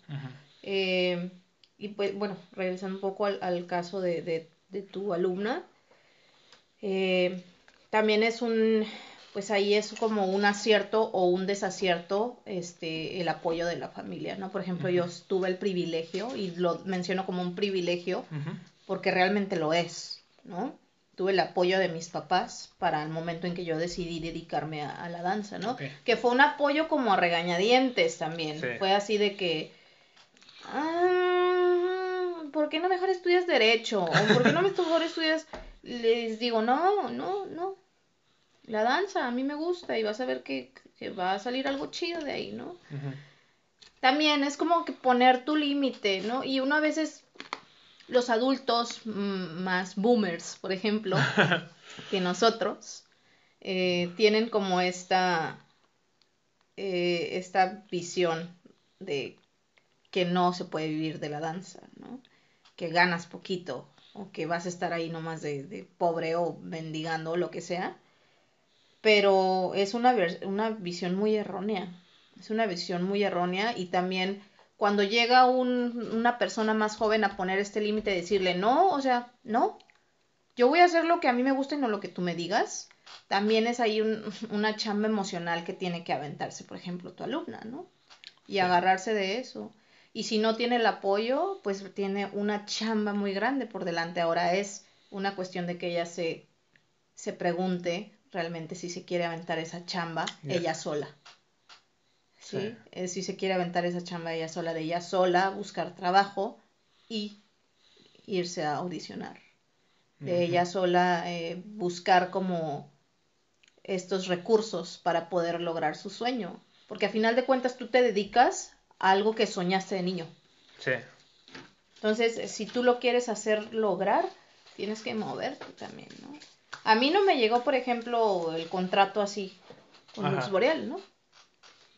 Eh, y pues bueno, regresando un poco al, al caso de, de- de tu alumna, eh, también es un, pues ahí es como un acierto o un desacierto este, el apoyo de la familia, ¿no? Por ejemplo, yo tuve el privilegio, y lo menciono como un privilegio, porque realmente lo es, ¿no? Tuve el apoyo de mis papás para el momento en que yo decidí dedicarme a, a la danza, ¿no? Que fue un apoyo como a regañadientes también. Sí. Fue así de que, ah, ¿por qué no mejor estudias derecho? ¿O por qué no mejor estudias? Les digo, no, no, no. La danza a mí me gusta y vas a ver que, que va a salir algo chido de ahí, ¿no? También es como que poner tu límite, ¿no? Y uno a veces, los adultos mm, más boomers, por ejemplo, que nosotros, eh, tienen como esta, eh, esta visión de que no se puede vivir de la danza, ¿no? Que ganas poquito o que vas a estar ahí nomás de, de pobre o mendigando o lo que sea. Pero es una, una visión muy errónea. Es una visión muy errónea y también cuando llega un- una persona más joven a poner este límite, decirle, no, o sea, no, yo voy a hacer lo que a mí me gusta y no lo que tú me digas, también es ahí un- una chamba emocional que tiene que aventarse, por ejemplo, tu alumna, ¿no? Y Sí. agarrarse de eso. Y si no tiene el apoyo, pues tiene una chamba muy grande por delante. Ahora es una cuestión de que ella se, se pregunte realmente si se quiere aventar esa chamba ella sola. ¿sí? Sí. Eh, si se quiere aventar esa chamba ella sola, de ella sola, buscar trabajo y irse a audicionar. De ella sola eh, buscar como estos recursos para poder lograr su sueño. Porque a final de cuentas tú te dedicas algo que soñaste de niño. Sí, Entonces, eh, si tú lo quieres hacer lograr, tienes que moverte también, ¿no? A mí no me llegó, por ejemplo, el contrato así con Ajá. Lux Boreal, ¿no?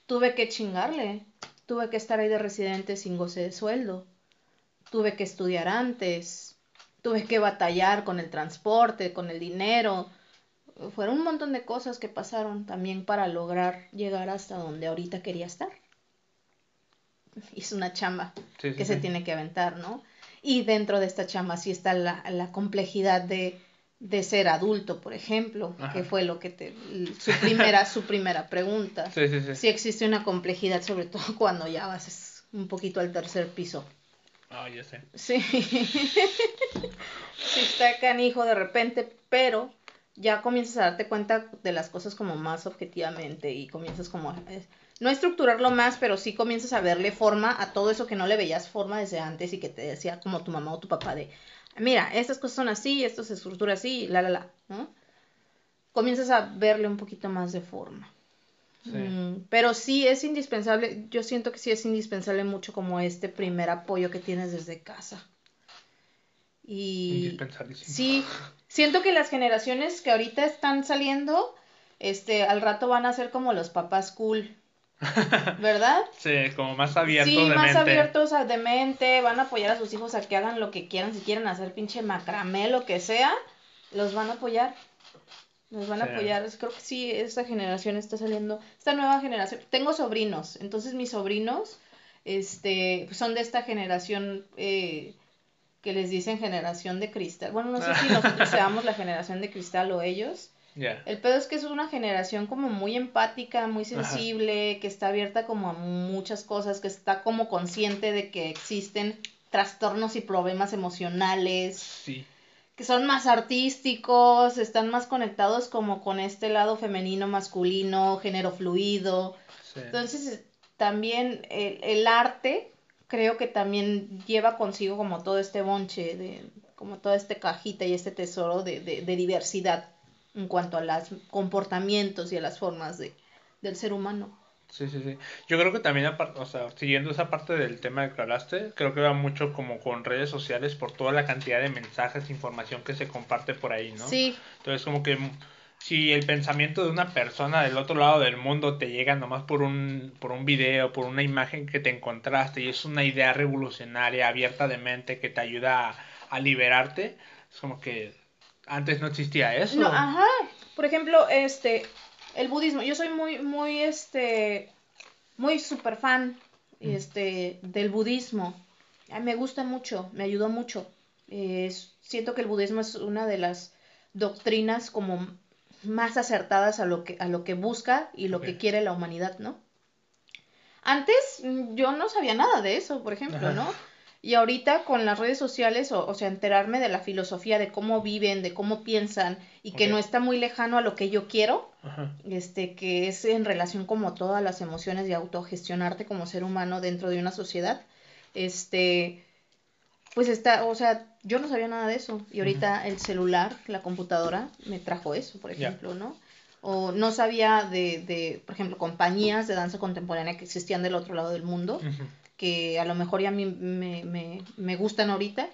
Tuve que chingarle, tuve que estar ahí de residente sin goce de sueldo, tuve que estudiar antes, tuve que batallar con el transporte, con el dinero. Fueron un montón de cosas que pasaron también para lograr llegar hasta donde ahorita quería estar. Es una chamba sí, sí, que se sí. tiene que aventar, ¿no? Y dentro de esta chamba sí está la, la complejidad de, de ser adulto, por ejemplo, Ajá. que fue lo que te, su primera, su primera pregunta. Sí, sí, sí. Sí existe una complejidad, sobre todo cuando ya vas un poquito al tercer piso. Ah, ya sé. Sí. sí está canijo de repente, pero ya comienzas a darte cuenta de las cosas como más objetivamente y comienzas como eh, no estructurarlo más, pero sí comienzas a verle forma a todo eso que no le veías forma desde antes y que te decía como tu mamá o tu papá de, mira, estas cosas son así, esto se estructura así, la, la, la, ¿no? Comienzas a verle un poquito más de forma. Sí. Mm, pero sí es indispensable, yo siento que sí es indispensable mucho como este primer apoyo que tienes desde casa. Y sí, siento que las generaciones que ahorita están saliendo, este, al rato van a ser como los papás cool, ¿verdad? Sí, como más abiertos sí, de más mente. abiertos de mente, van a apoyar a sus hijos a que hagan lo que quieran, si quieren hacer pinche macramé, lo que sea, los van a apoyar. Los van a apoyar. Creo que sí, esta generación está saliendo, esta nueva generación. Tengo sobrinos, entonces mis sobrinos, este, pues son de esta generación eh, que les dicen generación de cristal. Bueno, no sé si nosotros seamos la generación de cristal o ellos. El pedo es que es una generación como muy empática, muy sensible, que está abierta como a muchas cosas, que está como consciente de que existen trastornos y problemas emocionales, Sí. que son más artísticos, están más conectados como con este lado femenino, masculino, género fluido. Sí. Entonces, también el, el arte creo que también lleva consigo como todo este bonche, de, como toda esta cajita y este tesoro de, de, de diversidad en cuanto a los comportamientos y a las formas de, del ser humano. Sí, sí, sí. Yo creo que también, o sea, siguiendo esa parte del tema que hablaste, creo que va mucho como con redes sociales por toda la cantidad de mensajes, información que se comparte por ahí, ¿no? Sí, Entonces, como que si el pensamiento de una persona del otro lado del mundo te llega nomás por un, por un video, por una imagen que te encontraste y es una idea revolucionaria, abierta de mente, que te ayuda a, a liberarte, es como que antes no existía eso. No, ajá. Por ejemplo, este, el budismo. Yo soy muy, muy, este, muy super fan, este, del budismo. Me gusta mucho, me ayudó mucho. Eh, siento que el budismo es una de las doctrinas como más acertadas a lo que, a lo que busca y lo que quiere la humanidad, ¿no? Antes mm, yo no sabía nada de eso, por ejemplo, Ajá. ¿no? Y ahorita con las redes sociales, o, o sea, enterarme de la filosofía, de cómo viven, de cómo piensan, y que no está muy lejano a lo que yo quiero, Ajá. este, que es en relación como todas las emociones y autogestionarte como ser humano dentro de una sociedad, este, pues está, o sea, yo no sabía nada de eso, y ahorita el celular, la computadora, me trajo eso, por ejemplo, ¿no? O no sabía de, de, por ejemplo, compañías de danza contemporánea que existían del otro lado del mundo. Que a lo mejor ya a mí me, me, me gustan ahorita,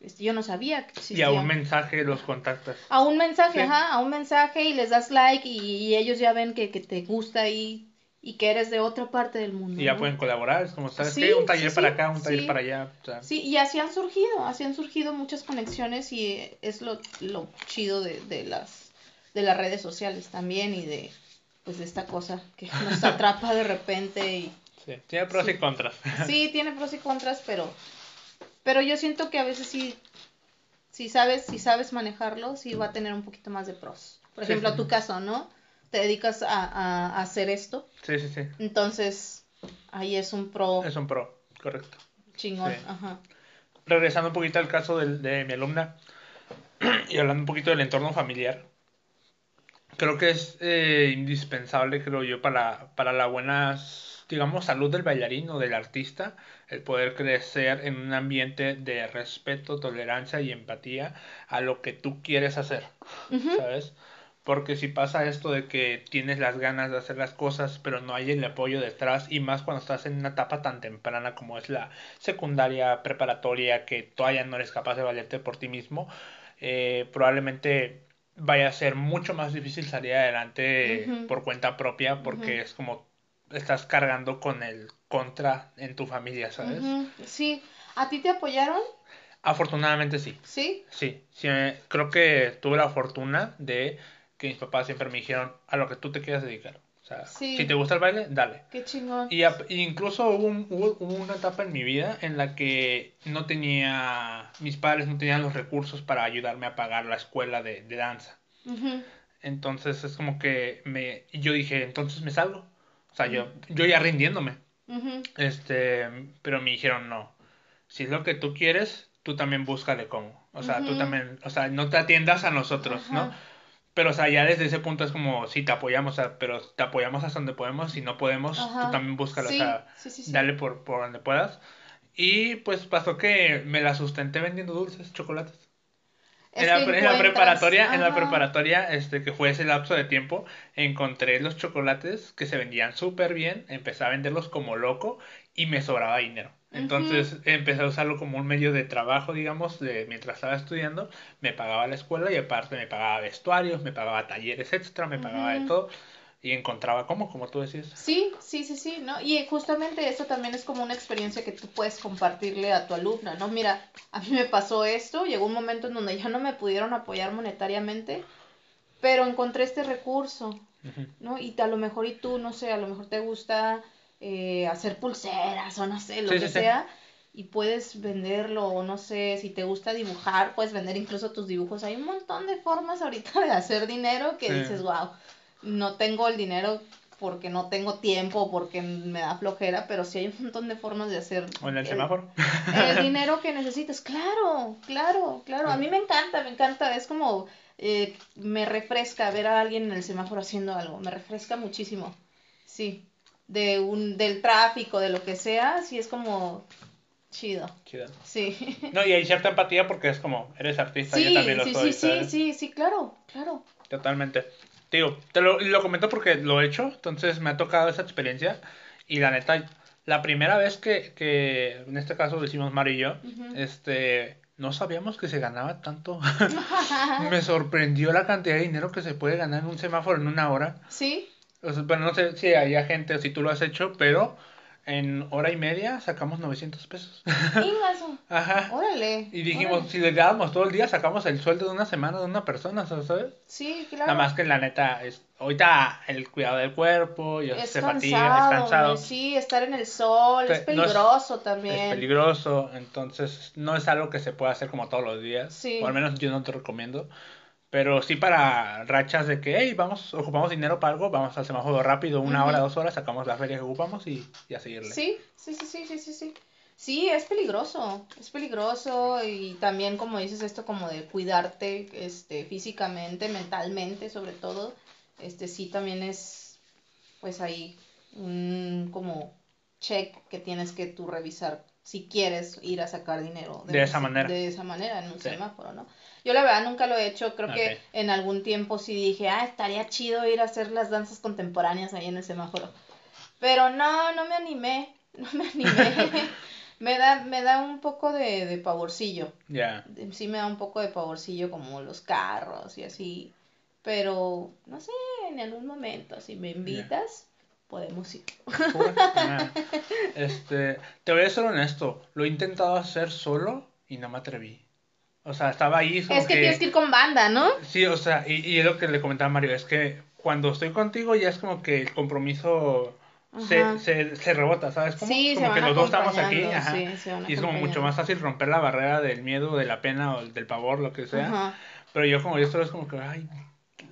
este, yo no sabía que Y a un mensaje los contactas. A un mensaje, Sí. ajá, a un mensaje y les das like y, y ellos ya ven que, que te gusta y, y que eres de otra parte del mundo. Y ya ¿no? pueden colaborar, es como, ¿sabes Sí, qué? Un taller sí, para acá, un taller para allá. o sea, Sí, y así han surgido, así han surgido muchas conexiones y es lo, lo chido de, de las de las redes sociales también y de pues de esta cosa que nos atrapa de repente y sí, Tiene pros Sí. y contras. sí tiene pros y contras, pero pero yo siento que a veces sí si sabes si sabes manejarlo, sí va a tener un poquito más de pros. Por ejemplo, sí, a tu caso, ¿no? Te dedicas a, a- a hacer esto, Sí, sí, sí. entonces ahí es un pro Es un pro, correcto. chingón, ajá. Regresando un poquito al caso de, mi alumna, y hablando un poquito del entorno familiar, creo que es eh, indispensable, creo yo, para, para la buena, digamos, salud del bailarín o del artista, el poder crecer en un ambiente de respeto, tolerancia y empatía a lo que tú quieres hacer, ¿sabes? Porque si pasa esto de que tienes las ganas de hacer las cosas, pero no hay el apoyo detrás, y más cuando estás en una etapa tan temprana como es la secundaria, preparatoria, que todavía no eres capaz de valerte por ti mismo, eh, probablemente vaya a ser mucho más difícil salir adelante por cuenta propia, porque es como estás cargando con el contra en tu familia, ¿sabes? Sí. ¿A ti te apoyaron? Afortunadamente sí. ¿Sí? Sí. sí creo que tuve la fortuna de que mis papás siempre me dijeron a lo que tú te quieras dedicar. O sea, si te gusta el baile, dale. Qué chingón. Y incluso hubo, una etapa en mi vida en la que no tenía, mis padres no tenían los recursos para ayudarme a pagar la escuela de, danza. Entonces es como que me, yo dije, entonces me salgo. Sea, yo, yo ya rindiéndome. Este, pero me dijeron, no, si es lo que tú quieres, tú también búscale cómo. O sea, tú también, o sea, no te atiendas a nosotros, ¿no? Pero, o sea, ya desde ese punto es como, sí, te apoyamos, o sea, pero te apoyamos hasta donde podemos. Si no podemos, tú también búscalo, o sea, dale por, por donde puedas. Y pues pasó que me la sustenté vendiendo dulces, chocolates. En la, en la, preparatoria, en la preparatoria, este, que fue ese lapso de tiempo, encontré los chocolates que se vendían súper bien, empecé a venderlos como loco y me sobraba dinero. Entonces empecé a usarlo como un medio de trabajo, digamos, de, mientras estaba estudiando, me pagaba la escuela y aparte me pagaba vestuarios, me pagaba talleres extra, me pagaba de todo y encontraba cómo, como tú decías. Sí, sí, sí, sí, ¿no? Y justamente eso también es como una experiencia que tú puedes compartirle a tu alumna, ¿no? Mira, a mí me pasó esto, llegó un momento en donde ya no me pudieron apoyar monetariamente, pero encontré este recurso, ¿no? Y a lo mejor y tú, no sé, a lo mejor te gusta eh, hacer pulseras o no sé, lo que sea. Y puedes venderlo, o no sé, si te gusta dibujar, puedes vender incluso tus dibujos. Hay un montón de formas ahorita de hacer dinero que dices, wow, no tengo el dinero porque no tengo tiempo, porque me da flojera, pero sí hay un montón de formas de hacer. O en el, semáforo. El dinero que necesitas, claro, claro, claro. A mí me encanta, me encanta. Es como, eh, me refresca ver a alguien en el semáforo haciendo algo, me refresca muchísimo. Sí de un, del tráfico, de lo que sea, sí es como chido. Chido. Sí. No, y hay cierta empatía porque es como, eres artista, yo también lo sí, soy. Sí, sí, sí, sí, claro, claro. Totalmente. Digo, te lo, lo comento porque lo he hecho, entonces me ha tocado esa experiencia y la neta, la primera vez que, que en este caso lo hicimos Mario y yo, este, no sabíamos que se ganaba tanto. me sorprendió la cantidad de dinero que se puede ganar en un semáforo en una hora. Sí bueno, no sé si hay gente o si tú lo has hecho, pero en hora y media sacamos 900 pesos. Ajá. Órale. Y dijimos, si le dábamos todo el día, sacamos el sueldo de una semana de una persona, ¿sabes? Sí, claro. Nada más que la neta, es, ahorita el cuidado del cuerpo, y se fatiga, es cansado. Sí, estar en el sol, es peligroso también. Es peligroso, entonces no es algo que se pueda hacer como todos los días. Sí. O al menos yo no te recomiendo. Pero sí para rachas de que, hey, vamos, ocupamos dinero para algo, vamos al semáforo rápido, una hora, dos horas, sacamos la feria que ocupamos y, y, a seguirle. Sí, sí, sí, sí, sí, sí, sí. Sí, es peligroso, es peligroso y también como dices esto como de cuidarte este físicamente, mentalmente sobre todo, este sí también es pues ahí un como check que tienes que tú revisar si quieres ir a sacar dinero de, esa manera. De esa manera en un semáforo, ¿no? Yo la verdad nunca lo he hecho, creo que en algún tiempo sí dije, ah, estaría chido ir a hacer las danzas contemporáneas ahí en el semáforo. Pero no, no me animé, no me animé. me da, me da un poco de, de pavorcillo. Ya. Sí me da un poco de pavorcillo como los carros y así. Pero, no sé, en algún momento, si me invitas, podemos ir. este, te voy a ser honesto, lo he intentado hacer solo y no me atreví. O sea, estaba ahí. Es que, tienes que ir con banda, ¿no? Sí, o sea, y, y es lo que le comentaba Mario, es que cuando estoy contigo ya es como que el compromiso se, se, se, rebota, ¿sabes? Como, sí, como que los dos estamos aquí, ajá. y es como mucho más fácil romper la barrera del miedo, de la pena o del pavor, lo que sea. Pero yo como yo solo es como que, ay,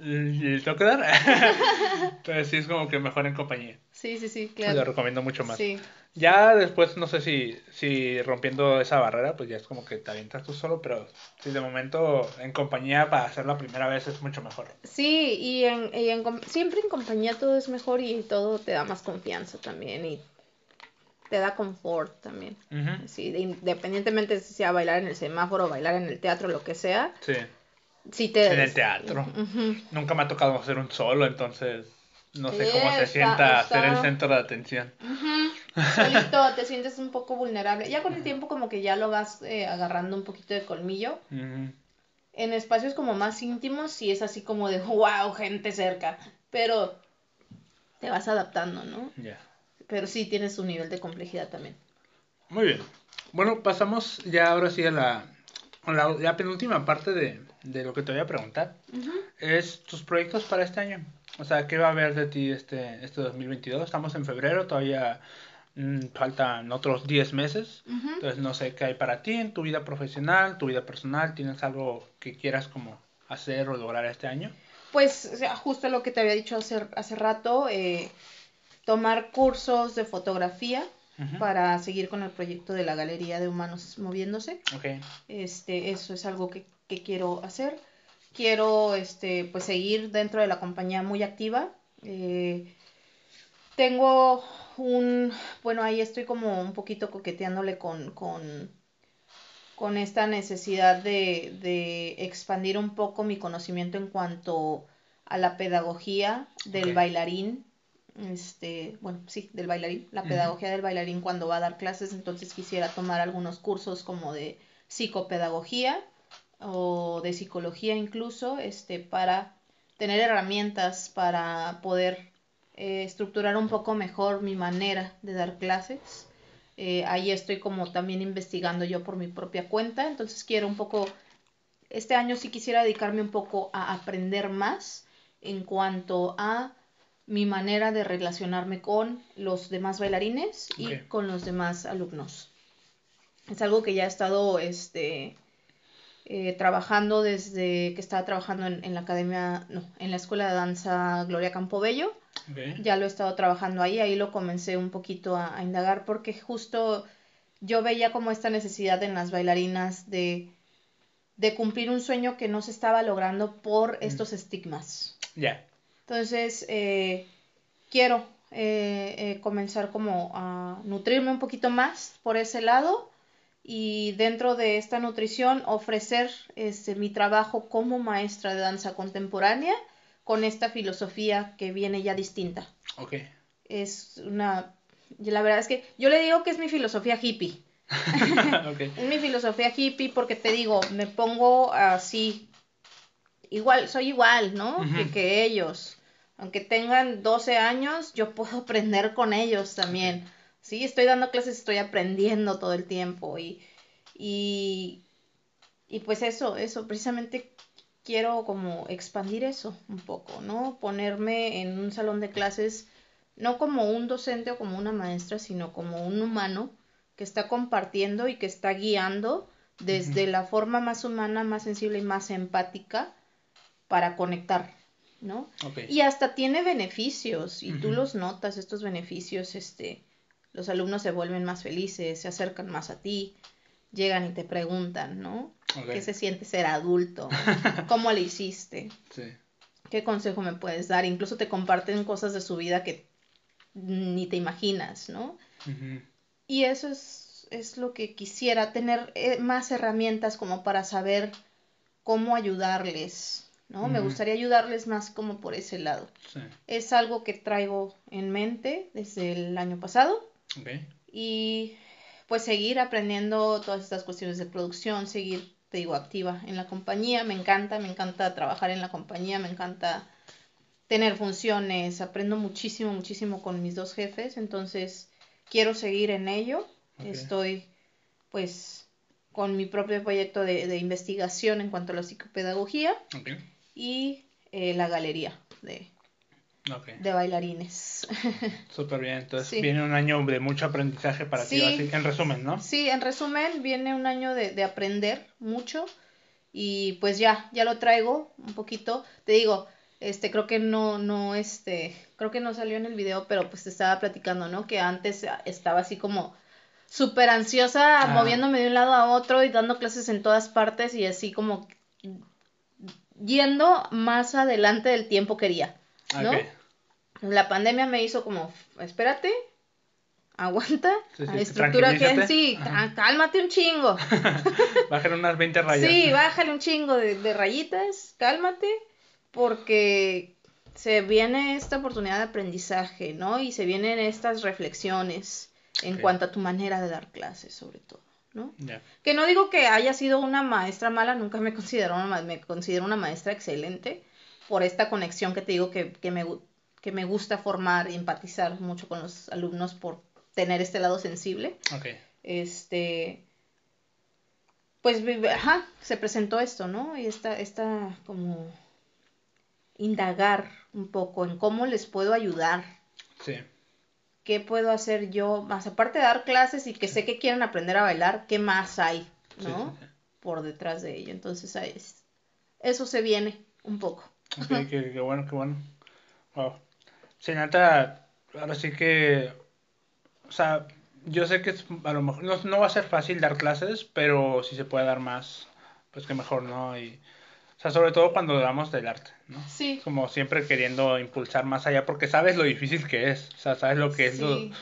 le tengo que dar. Entonces sí es como que mejor en compañía. Sí, sí, sí, Lo claro. recomiendo mucho más. Sí. Ya después, no sé si, si rompiendo esa barrera, pues ya es como que te avientas tú solo, pero sí, de momento en compañía para hacer la primera vez es mucho mejor. Sí, y, en, y en siempre en compañía todo es mejor y todo te da más confianza también y te da confort también. Sí, de- independientemente si sea bailar en el semáforo, bailar en el teatro, lo que sea, Sí, sí te... en el teatro. Nunca me ha tocado hacer un solo, entonces no sé cómo se está- sienta está- ser el centro de atención. Ujú. Solito te sientes un poco vulnerable. Ya con el tiempo como que ya lo vas eh, agarrando un poquito de colmillo. En espacios como más íntimos sí es así como de wow, gente cerca. Pero te vas adaptando, ¿no? Ya. Pero sí tienes un nivel de complejidad también. Muy bien. Bueno, pasamos ya ahora sí a la, a la, la penúltima parte de, de lo que te voy a preguntar. Es tus proyectos para este año. O sea, ¿qué va a haber de ti este, este 2022? Estamos en febrero, todavía faltan otros 10 meses. Entonces no sé qué hay para ti en tu vida profesional, tu vida personal. ¿Tienes algo que quieras como hacer o lograr este año? Pues o sea, justo lo que te había dicho hace, hace rato, eh, tomar cursos de fotografía para seguir con el proyecto de la Galería de Humanos Moviéndose. Este, eso es algo que, que quiero hacer. Quiero este, pues seguir dentro de la compañía muy activa. Eh, tengo un, bueno, ahí estoy como un poquito coqueteándole con, con, con esta necesidad de, de expandir un poco mi conocimiento en cuanto a la pedagogía del bailarín. Este, bueno, sí, del bailarín, la pedagogía del bailarín cuando va a dar clases, entonces quisiera tomar algunos cursos como de psicopedagogía o de psicología incluso, este, para tener herramientas para poder eh, estructurar un poco mejor mi manera de dar clases. Eh, ahí estoy como también investigando yo por mi propia cuenta, entonces quiero un poco, este año sí quisiera dedicarme un poco a aprender más en cuanto a mi manera de relacionarme con los demás bailarines y con los demás alumnos. Es algo que ya he estado este, eh, trabajando desde que estaba trabajando en, en la academia, no, en la escuela de danza Gloria Campobello. Ya lo he estado trabajando ahí, ahí lo comencé un poquito a, a indagar porque justo yo veía como esta necesidad en las bailarinas de, de cumplir un sueño que no se estaba logrando por estos estigmas. Ya. Entonces, eh, quiero eh, eh, comenzar como a nutrirme un poquito más por ese lado y dentro de esta nutrición ofrecer este, mi trabajo como maestra de danza contemporánea con esta filosofía que viene ya distinta. Ok. Es una... La verdad es que yo le digo que es mi filosofía hippie. Es mi filosofía hippie porque te digo, me pongo así, igual, soy igual, ¿no? Que, que ellos. Aunque tengan 12 años, yo puedo aprender con ellos también. Sí, estoy dando clases, estoy aprendiendo todo el tiempo y, y, y pues eso, eso, precisamente quiero como expandir eso un poco, ¿no? Ponerme en un salón de clases, no como un docente o como una maestra, sino como un humano que está compartiendo y que está guiando desde la forma más humana, más sensible y más empática para conectar, ¿no? Y hasta tiene beneficios y tú los notas, estos beneficios, este, los alumnos se vuelven más felices, se acercan más a ti, llegan y te preguntan, ¿no? ¿Qué se siente ser adulto? ¿Cómo le hiciste? Sí. ¿Qué consejo me puedes dar? Incluso te comparten cosas de su vida que ni te imaginas, ¿no? Y eso es, es lo que quisiera, tener eh, más herramientas como para saber cómo ayudarles, ¿no? Me gustaría ayudarles más como por ese lado. Sí. Es algo que traigo en mente desde el año pasado Y pues seguir aprendiendo todas estas cuestiones de producción, seguir, te digo, activa en la compañía. Me encanta, me encanta trabajar en la compañía, me encanta tener funciones, aprendo muchísimo, muchísimo con mis dos jefes, entonces quiero seguir en ello. Estoy pues con mi propio proyecto de, de investigación en cuanto a la psicopedagogía y eh, la galería de, De bailarines. Súper bien. Entonces Sí. viene un año de mucho aprendizaje para ti, Sí. así, en resumen, ¿no? Sí, en resumen, viene un año de, de aprender mucho y pues ya, ya lo traigo un poquito. Te digo, Este, creo que no, no, este, creo que no salió en el video, pero pues te estaba platicando, ¿no? Que antes estaba así como súper ansiosa, Ah. moviéndome de un lado a otro y dando clases en todas partes y así como yendo más adelante del tiempo quería, ¿no? Ok. La pandemia me hizo como, espérate, aguanta, Sí, estructura que sí, Ajá. cálmate un chingo. Bajar unas 20 rayas. Sí, bájale un chingo de, de rayitas, cálmate, porque se viene esta oportunidad de aprendizaje, ¿no? Y se vienen estas reflexiones en cuanto a tu manera de dar clases, sobre todo, ¿no? Que no digo que haya sido una maestra mala, nunca me considero una, me considero una maestra excelente por esta conexión que te digo que, que me, que me gusta formar y empatizar mucho con los alumnos por tener este lado sensible Ok. este pues ajá, se presentó esto, ¿no? Y esta, esta como indagar un poco en cómo les puedo ayudar, Sí. qué puedo hacer yo, más aparte de dar clases y que sé que quieren aprender a bailar, ¿qué más hay, Sí, ¿no? sí, sí. Por detrás de ello. Entonces, ahí es- eso se viene un poco. Ok, qué, qué bueno, qué bueno. Wow. Sí, neta, ahora sí que, o sea, yo sé que es, a lo mejor no, no va a ser fácil dar clases, pero si se puede dar más, pues que mejor, ¿no? Y, o sea, sobre todo cuando hablamos del arte, ¿no? Sí, Como siempre queriendo impulsar más allá, porque sabes lo difícil que es, o sea, sabes lo que es, lo, Sí.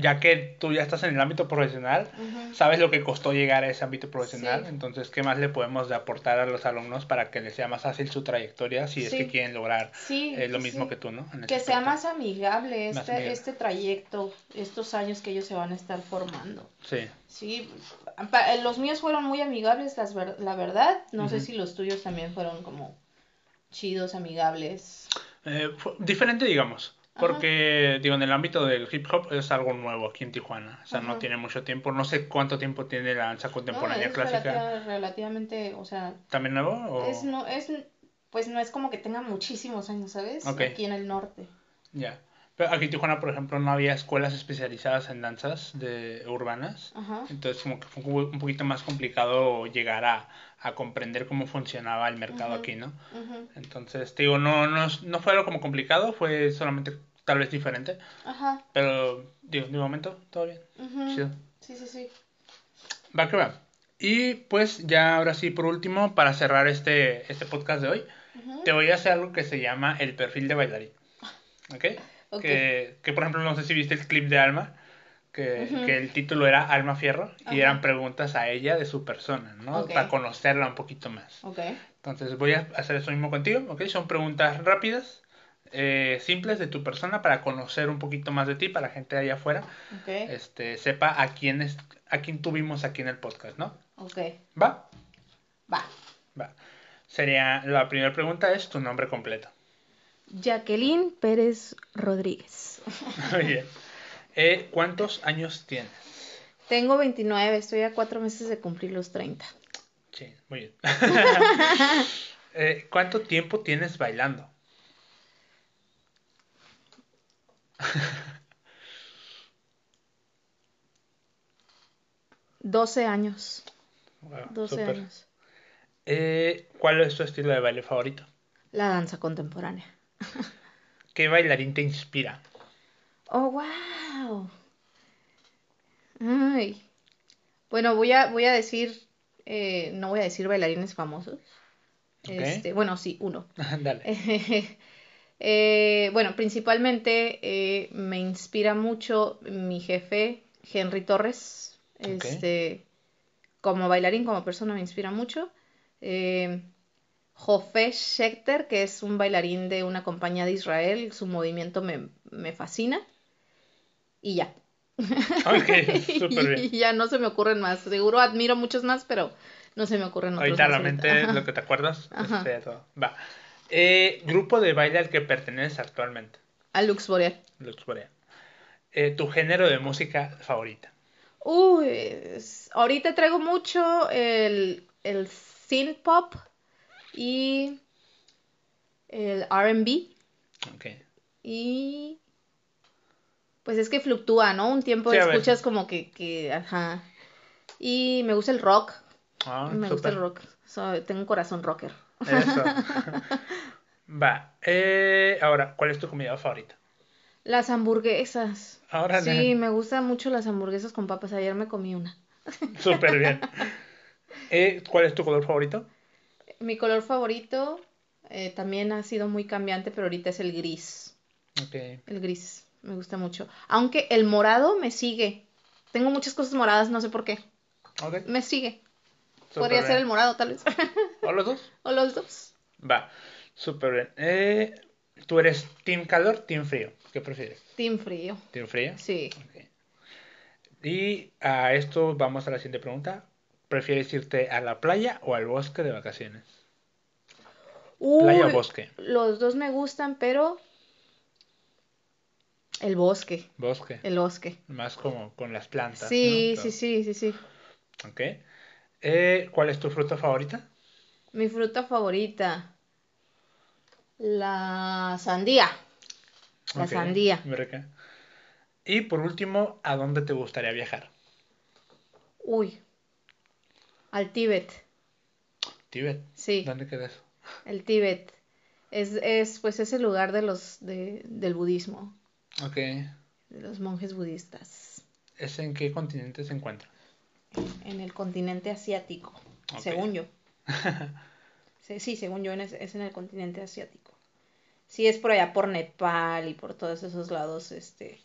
Ya que tú ya estás en el ámbito profesional, sabes lo que costó llegar a ese ámbito profesional, Sí. entonces, ¿qué más le podemos de aportar a los alumnos para que les sea más fácil su trayectoria si es Sí. que quieren lograr sí, eh, lo mismo que tú, ¿no? En Que sea más amigable Más este, amigable. este trayecto, estos años que ellos se van a estar formando. Sí, Sí, pa- los míos fueron muy amigables, las ver- la verdad. No sé si los tuyos también fueron como chidos, amigables. Eh, diferente, digamos, Ajá. porque, digo, en el ámbito del hip hop es algo nuevo aquí en Tijuana, o sea, no tiene mucho tiempo, no sé cuánto tiempo tiene la danza No, contemporánea es clásica, relativa- relativamente, o sea, ¿también nuevo? O... es no es pues no es como que tenga muchísimos años, ¿sabes? Aquí en el norte. Ya. Pero aquí en Tijuana, por ejemplo, no había escuelas especializadas en danzas de urbanas. Ajá. Entonces, como que fue un poquito más complicado llegar a, a comprender cómo funcionaba el mercado Ujú. aquí, ¿no? ujú, Entonces, te digo, no, no, no fue algo como complicado, fue solamente tal vez diferente. Ajá. Pero, digo, de momento, todo bien. ujú. Chido. Sí, sí, sí. Va que va. Y pues ya ahora sí, por último, para cerrar este, este podcast de hoy, te voy a hacer algo que se llama el perfil de bailarín. ¿Ok? Ok. Que, que, por ejemplo, no sé si viste el clip de Alma, que, que el título era Alma Fierro y eran preguntas a ella de su persona, ¿no? Para conocerla un poquito más. Ok. Entonces voy a hacer eso mismo contigo, ¿ok? Son preguntas rápidas, eh, simples de tu persona para conocer un poquito más de ti, para la gente de allá afuera, Ok. este, sepa a quién, es, a quién tuvimos aquí en el podcast, ¿no? Ok. ¿Va? Va. Va. Sería, la primera pregunta es tu nombre completo. Jacqueline Pérez Rodríguez. Muy bien. Eh, ¿Cuántos años tienes? Tengo 29, estoy a cuatro meses de cumplir los 30. Sí, muy bien. Eh, ¿Cuánto tiempo tienes bailando? 12 años. Wow, 12 súper. años. Eh, ¿Cuál es tu estilo de baile favorito? La danza contemporánea. ¿Qué bailarín te inspira? Oh, wow. Ay. Bueno, voy a, voy a decir, eh, no voy a decir bailarines famosos. Este, bueno, sí, uno. Dale. Eh, bueno, principalmente eh, me inspira mucho mi jefe, Henry Torres. Este, como bailarín, como persona, me inspira mucho. Eh, Jofé Schechter, que es un bailarín de una compañía de Israel, su movimiento me, me fascina. Y ya. Ok, súper bien. Y ya no se me ocurren más. Seguro admiro muchos más, pero no se me ocurren otros Ahorita más la mente lo que te acuerdas. Ajá. este, todo. Va. Eh, grupo de baile al que perteneces actualmente. A Lux Boreal. Lux Boreal. Eh, tu género de música favorita. Uy, es- ahorita traigo mucho el, el synth pop y el R&B Ok. y pues es que fluctúa, ¿no? Un tiempo Sí, escuchas como que, que, ajá. Y me gusta el rock, Ah, me gusta el rock. So, tengo un corazón rocker. Eso. Va. Eh, ahora, ¿cuál es tu comida favorita? Las hamburguesas. Ahora Sí, me gustan mucho las hamburguesas con papas. Ayer me comí una. Súper bien. Eh, ¿Cuál es tu color favorito? Mi color favorito eh, también ha sido muy cambiante, pero ahorita es el gris. Ok. El gris, me gusta mucho. Aunque el morado me sigue. Tengo muchas cosas moradas, no sé por qué. Me sigue. Podría ser el morado, tal vez. ¿O los dos? o los dos. Va. Súper bien. Eh, ¿Tú eres team calor, team frío? ¿Qué prefieres? Team frío. ¿Team frío? Sí. Ok. Y a esto vamos a la siguiente pregunta. ¿Prefieres irte a la playa o al bosque de vacaciones? ¿Playa o bosque? Los dos me gustan, pero el bosque. Bosque. El bosque. Más como con las plantas. Sí, ¿no? sí, sí, sí, sí. Ok. Eh, ¿Cuál es tu fruta favorita? Mi fruta favorita. La sandía. La sandía. muy rica. Y por último, ¿a dónde te gustaría viajar? Uy. Al Tíbet. Tíbet. Sí, ¿Dónde queda eso? el Tíbet. Es, es pues ese lugar de los de, del budismo, Ok. de los monjes budistas, ¿Es en qué continente se encuentra? en el continente asiático, según yo. Sí, sí, según yo es, es en el continente asiático. Sí, es por allá por Nepal y por todos esos lados, este,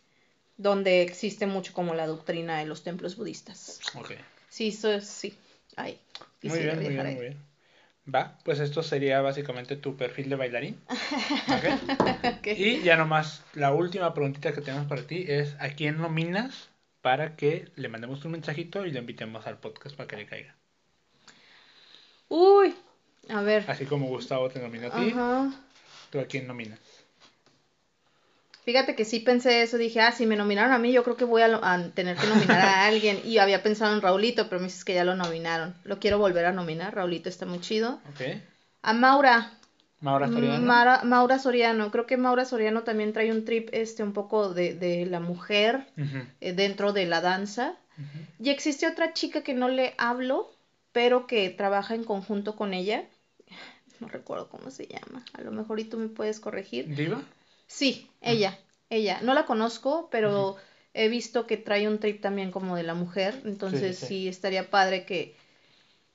donde existe mucho como la doctrina de los templos budistas. Ok. Sí, eso es, sí, ahí. Muy bien, muy bien, muy bien. Va, pues esto sería básicamente tu perfil de bailarín. Y ya nomás, la última preguntita que tenemos para ti es ¿a quién nominas para que le mandemos un mensajito y lo invitemos al podcast para que le caiga? Uy, a ver. Así como Gustavo te nominó a ti, Ajá. ¿tú a quién nominas? Fíjate que sí pensé eso, dije, ah, si me nominaron a mí, yo creo que voy a, lo- a tener que nominar a alguien. Y había pensado en Raulito, pero me dices que ya lo nominaron. Lo quiero volver a nominar, Raulito está muy chido. Ok. A Maura, Maura Soriano. Mara- Maura Soriano, creo que Maura Soriano también trae un trip este un poco de, de la mujer eh, dentro de la danza. Y existe otra chica que no le hablo, pero que trabaja en conjunto con ella. No recuerdo cómo se llama. A lo mejor y tú me puedes corregir. ¿Diva? Sí, ella, ella. No la conozco, pero he visto que trae un trip también como de la mujer. Entonces sí. sí, estaría padre que,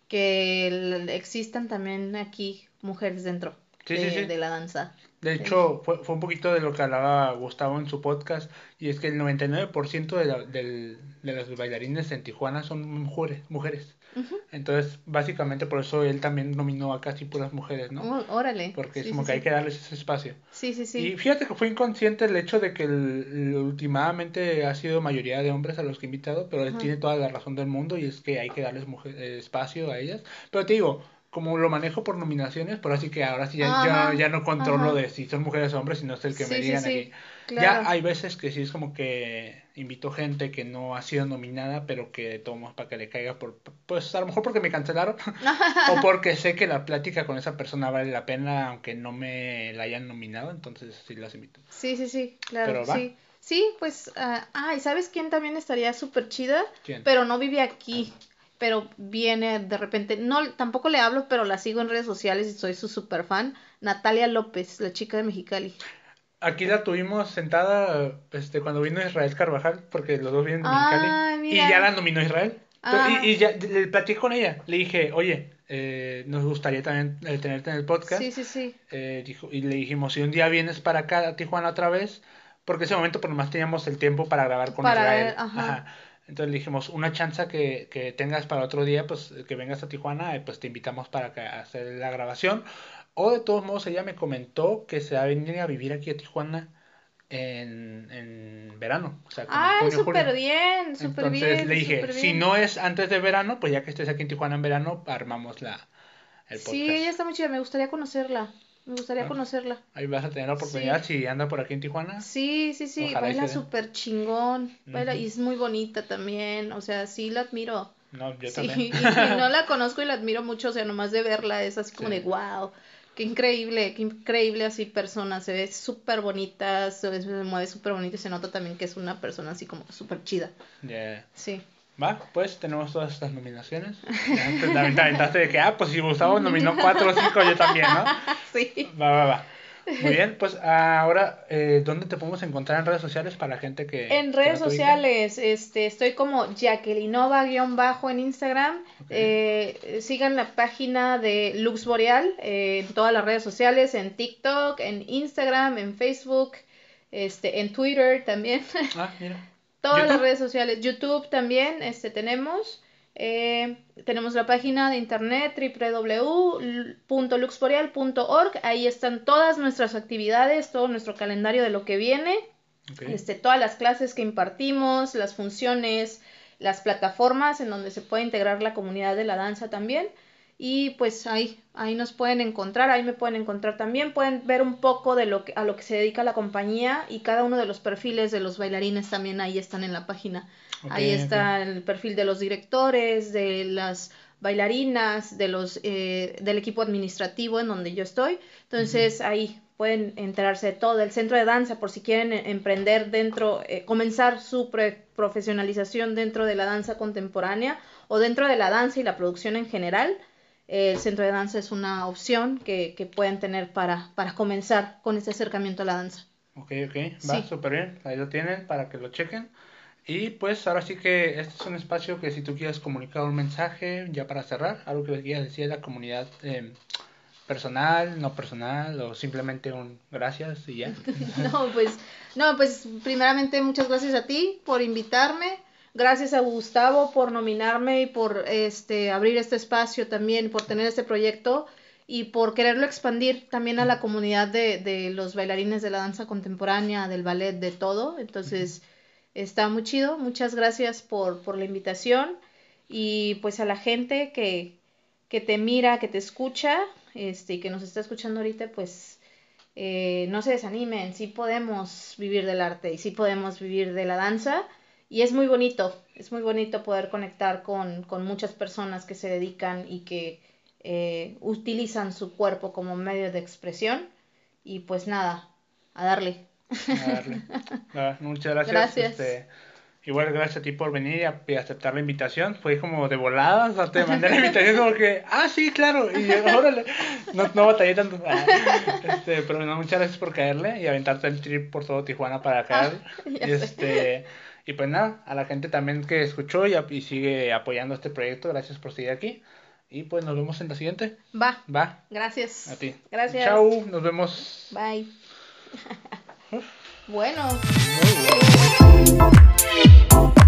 que existan también aquí mujeres dentro de, sí, sí. de la danza. De hecho, fue, fue un poquito de lo que hablaba Gustavo en su podcast, y es que el 99% de, la- del- de los bailarines en Tijuana son mujeres, mujeres. Entonces, básicamente por eso él también nominó a casi puras mujeres, ¿no? Oh, órale. Porque es como sí, que hay que darles ese espacio. Sí, sí, sí. Y fíjate que fue inconsciente el hecho de que el- el- últimamente ha sido mayoría de hombres a los que he invitado, pero él tiene toda la razón del mundo y es que hay que darles mujer- eh, espacio a ellas. Pero te digo, como lo manejo por nominaciones, pero así que ahora sí ya, Ajá, ya, ya no controlo ajá. de si son mujeres o hombres, sino es el que me Sí, digan sí, aquí. claro. Ya hay veces que sí es como que invito gente que no ha sido nominada, pero que tomo para que le caiga por, pues a lo mejor porque me cancelaron o porque sé que la plática con esa persona vale la pena aunque no me la hayan nominado, entonces sí las invito. Sí, sí, sí, claro, Pero va. sí. Sí, pues, ah, ah, ¿y sabes quién también estaría súper chida? ¿Quién? Pero no vive aquí, pero viene de repente, no, tampoco le hablo, pero la sigo en redes sociales y soy su super fan, Natalia López, la chica de Mexicali. Aquí la tuvimos sentada este, cuando vino Israel Carvajal, porque los dos vienen de Ah, Mexicali, y ya la nominó Israel. Ah. Y, y ya le platiqué con ella, le dije, oye, eh, nos gustaría también eh, tenerte en el podcast. Sí, sí, sí. Eh, dijo, y le dijimos, si un día vienes para acá a Tijuana otra vez, porque ese momento por más teníamos el tiempo para grabar con Para Israel. ajá. Entonces le dijimos, una chance que, que tengas para otro día, pues que vengas a Tijuana, eh, pues te invitamos para que, hacer la grabación. O de todos modos, ella me comentó que se va a venir a vivir aquí a Tijuana en, en verano. O sea, Ay, junio, súper julio. bien, súper Entonces bien. le dije, si bien. no es antes de verano, pues ya que estés aquí en Tijuana en verano, armamos la, el podcast. Sí, ella está muy chida, me gustaría conocerla, me gustaría conocerla. Ahí vas a tener la oportunidad si anda por aquí en Tijuana. Sí, sí, sí, Ojalá baila súper chingón, baila y es muy bonita también, o sea, sí la admiro. No, yo sí, también. y, y no la conozco y la admiro mucho, o sea, nomás de verla es así como Sí. de wow, qué increíble, qué increíble así persona, se ve súper bonita, se, ve- se mueve súper bonito y se nota también que es una persona así como súper chida. Ya. Sí. Va, pues tenemos todas estas nominaciones. Ya, pues, aventaste de que, ah, pues si Gustavo nominó cuatro o cinco, yo también, ¿no? Sí. Va, va, va. Muy bien, pues ahora, eh, ¿dónde te podemos encontrar en redes sociales para gente que... En redes sociales, este, estoy como Jacquelinova-bajo en Instagram. Eh, sigan la página de Lux Boreal eh, en todas las redes sociales, en TikTok, en Instagram, en Facebook, este, en Twitter también. Ah, mira. Todas las redes sociales. YouTube también este, tenemos. Eh, tenemos la página de internet www.luxboreal.org. Ahí están todas nuestras actividades, todo nuestro calendario de lo que viene, este, todas las clases que impartimos, las funciones, las plataformas en donde se puede integrar la comunidad de la danza también. Y pues ahí, ahí nos pueden encontrar, ahí me pueden encontrar también. Pueden ver un poco de lo que, a lo que se dedica la compañía y cada uno de los perfiles de los bailarines también ahí están en la página. ahí está el perfil de los directores, de las bailarinas, de los, eh, del equipo administrativo en donde yo estoy. Entonces ahí pueden enterarse de todo, el centro de danza, por si quieren eh, emprender dentro, eh, comenzar su profesionalización dentro de la danza contemporánea o dentro de la danza y la producción en general el centro de danza es una opción que, que pueden tener para, para comenzar con este acercamiento a la danza. Ok, ok, va súper bien, ahí lo tienen para que lo chequen. Y pues ahora sí que este es un espacio que si tú quieres comunicar un mensaje, ya para cerrar, algo que quieras decir a la comunidad eh, personal, no personal, o simplemente un gracias y ya. no, pues, no, pues primeramente muchas gracias a ti por invitarme. Gracias a Gustavo por nominarme y por este abrir este espacio también, por tener este proyecto y por quererlo expandir también a la comunidad de, de los bailarines de la danza contemporánea, del ballet, de todo. Entonces, está muy chido. Muchas gracias por, por la invitación y pues a la gente que, que te mira, que te escucha, este, y que nos está escuchando ahorita, pues eh, no se desanimen, sí podemos vivir del arte y sí podemos vivir de la danza y es muy bonito, es muy bonito poder conectar con, muchas personas que se dedican y que eh, utilizan su cuerpo como medio de expresión. Y pues nada, a darle. A darle. muchas gracias. Gracias. Este, igual gracias a ti por venir y, aceptar la invitación. Fue como de volada, o sea, te mandé la invitación como que, ah, sí, claro. Y órale, no, no batallé tanto. Ah, este, pero no, muchas gracias por caerle y aventarte el trip por todo Tijuana para caer. y este. Y pues nada, a la gente también que escuchó y, sigue apoyando este proyecto, gracias por seguir aquí. Y pues nos vemos en la siguiente. Va. Va. Gracias. A ti. Gracias. Chau, nos vemos. Bye. bueno. Muy bueno.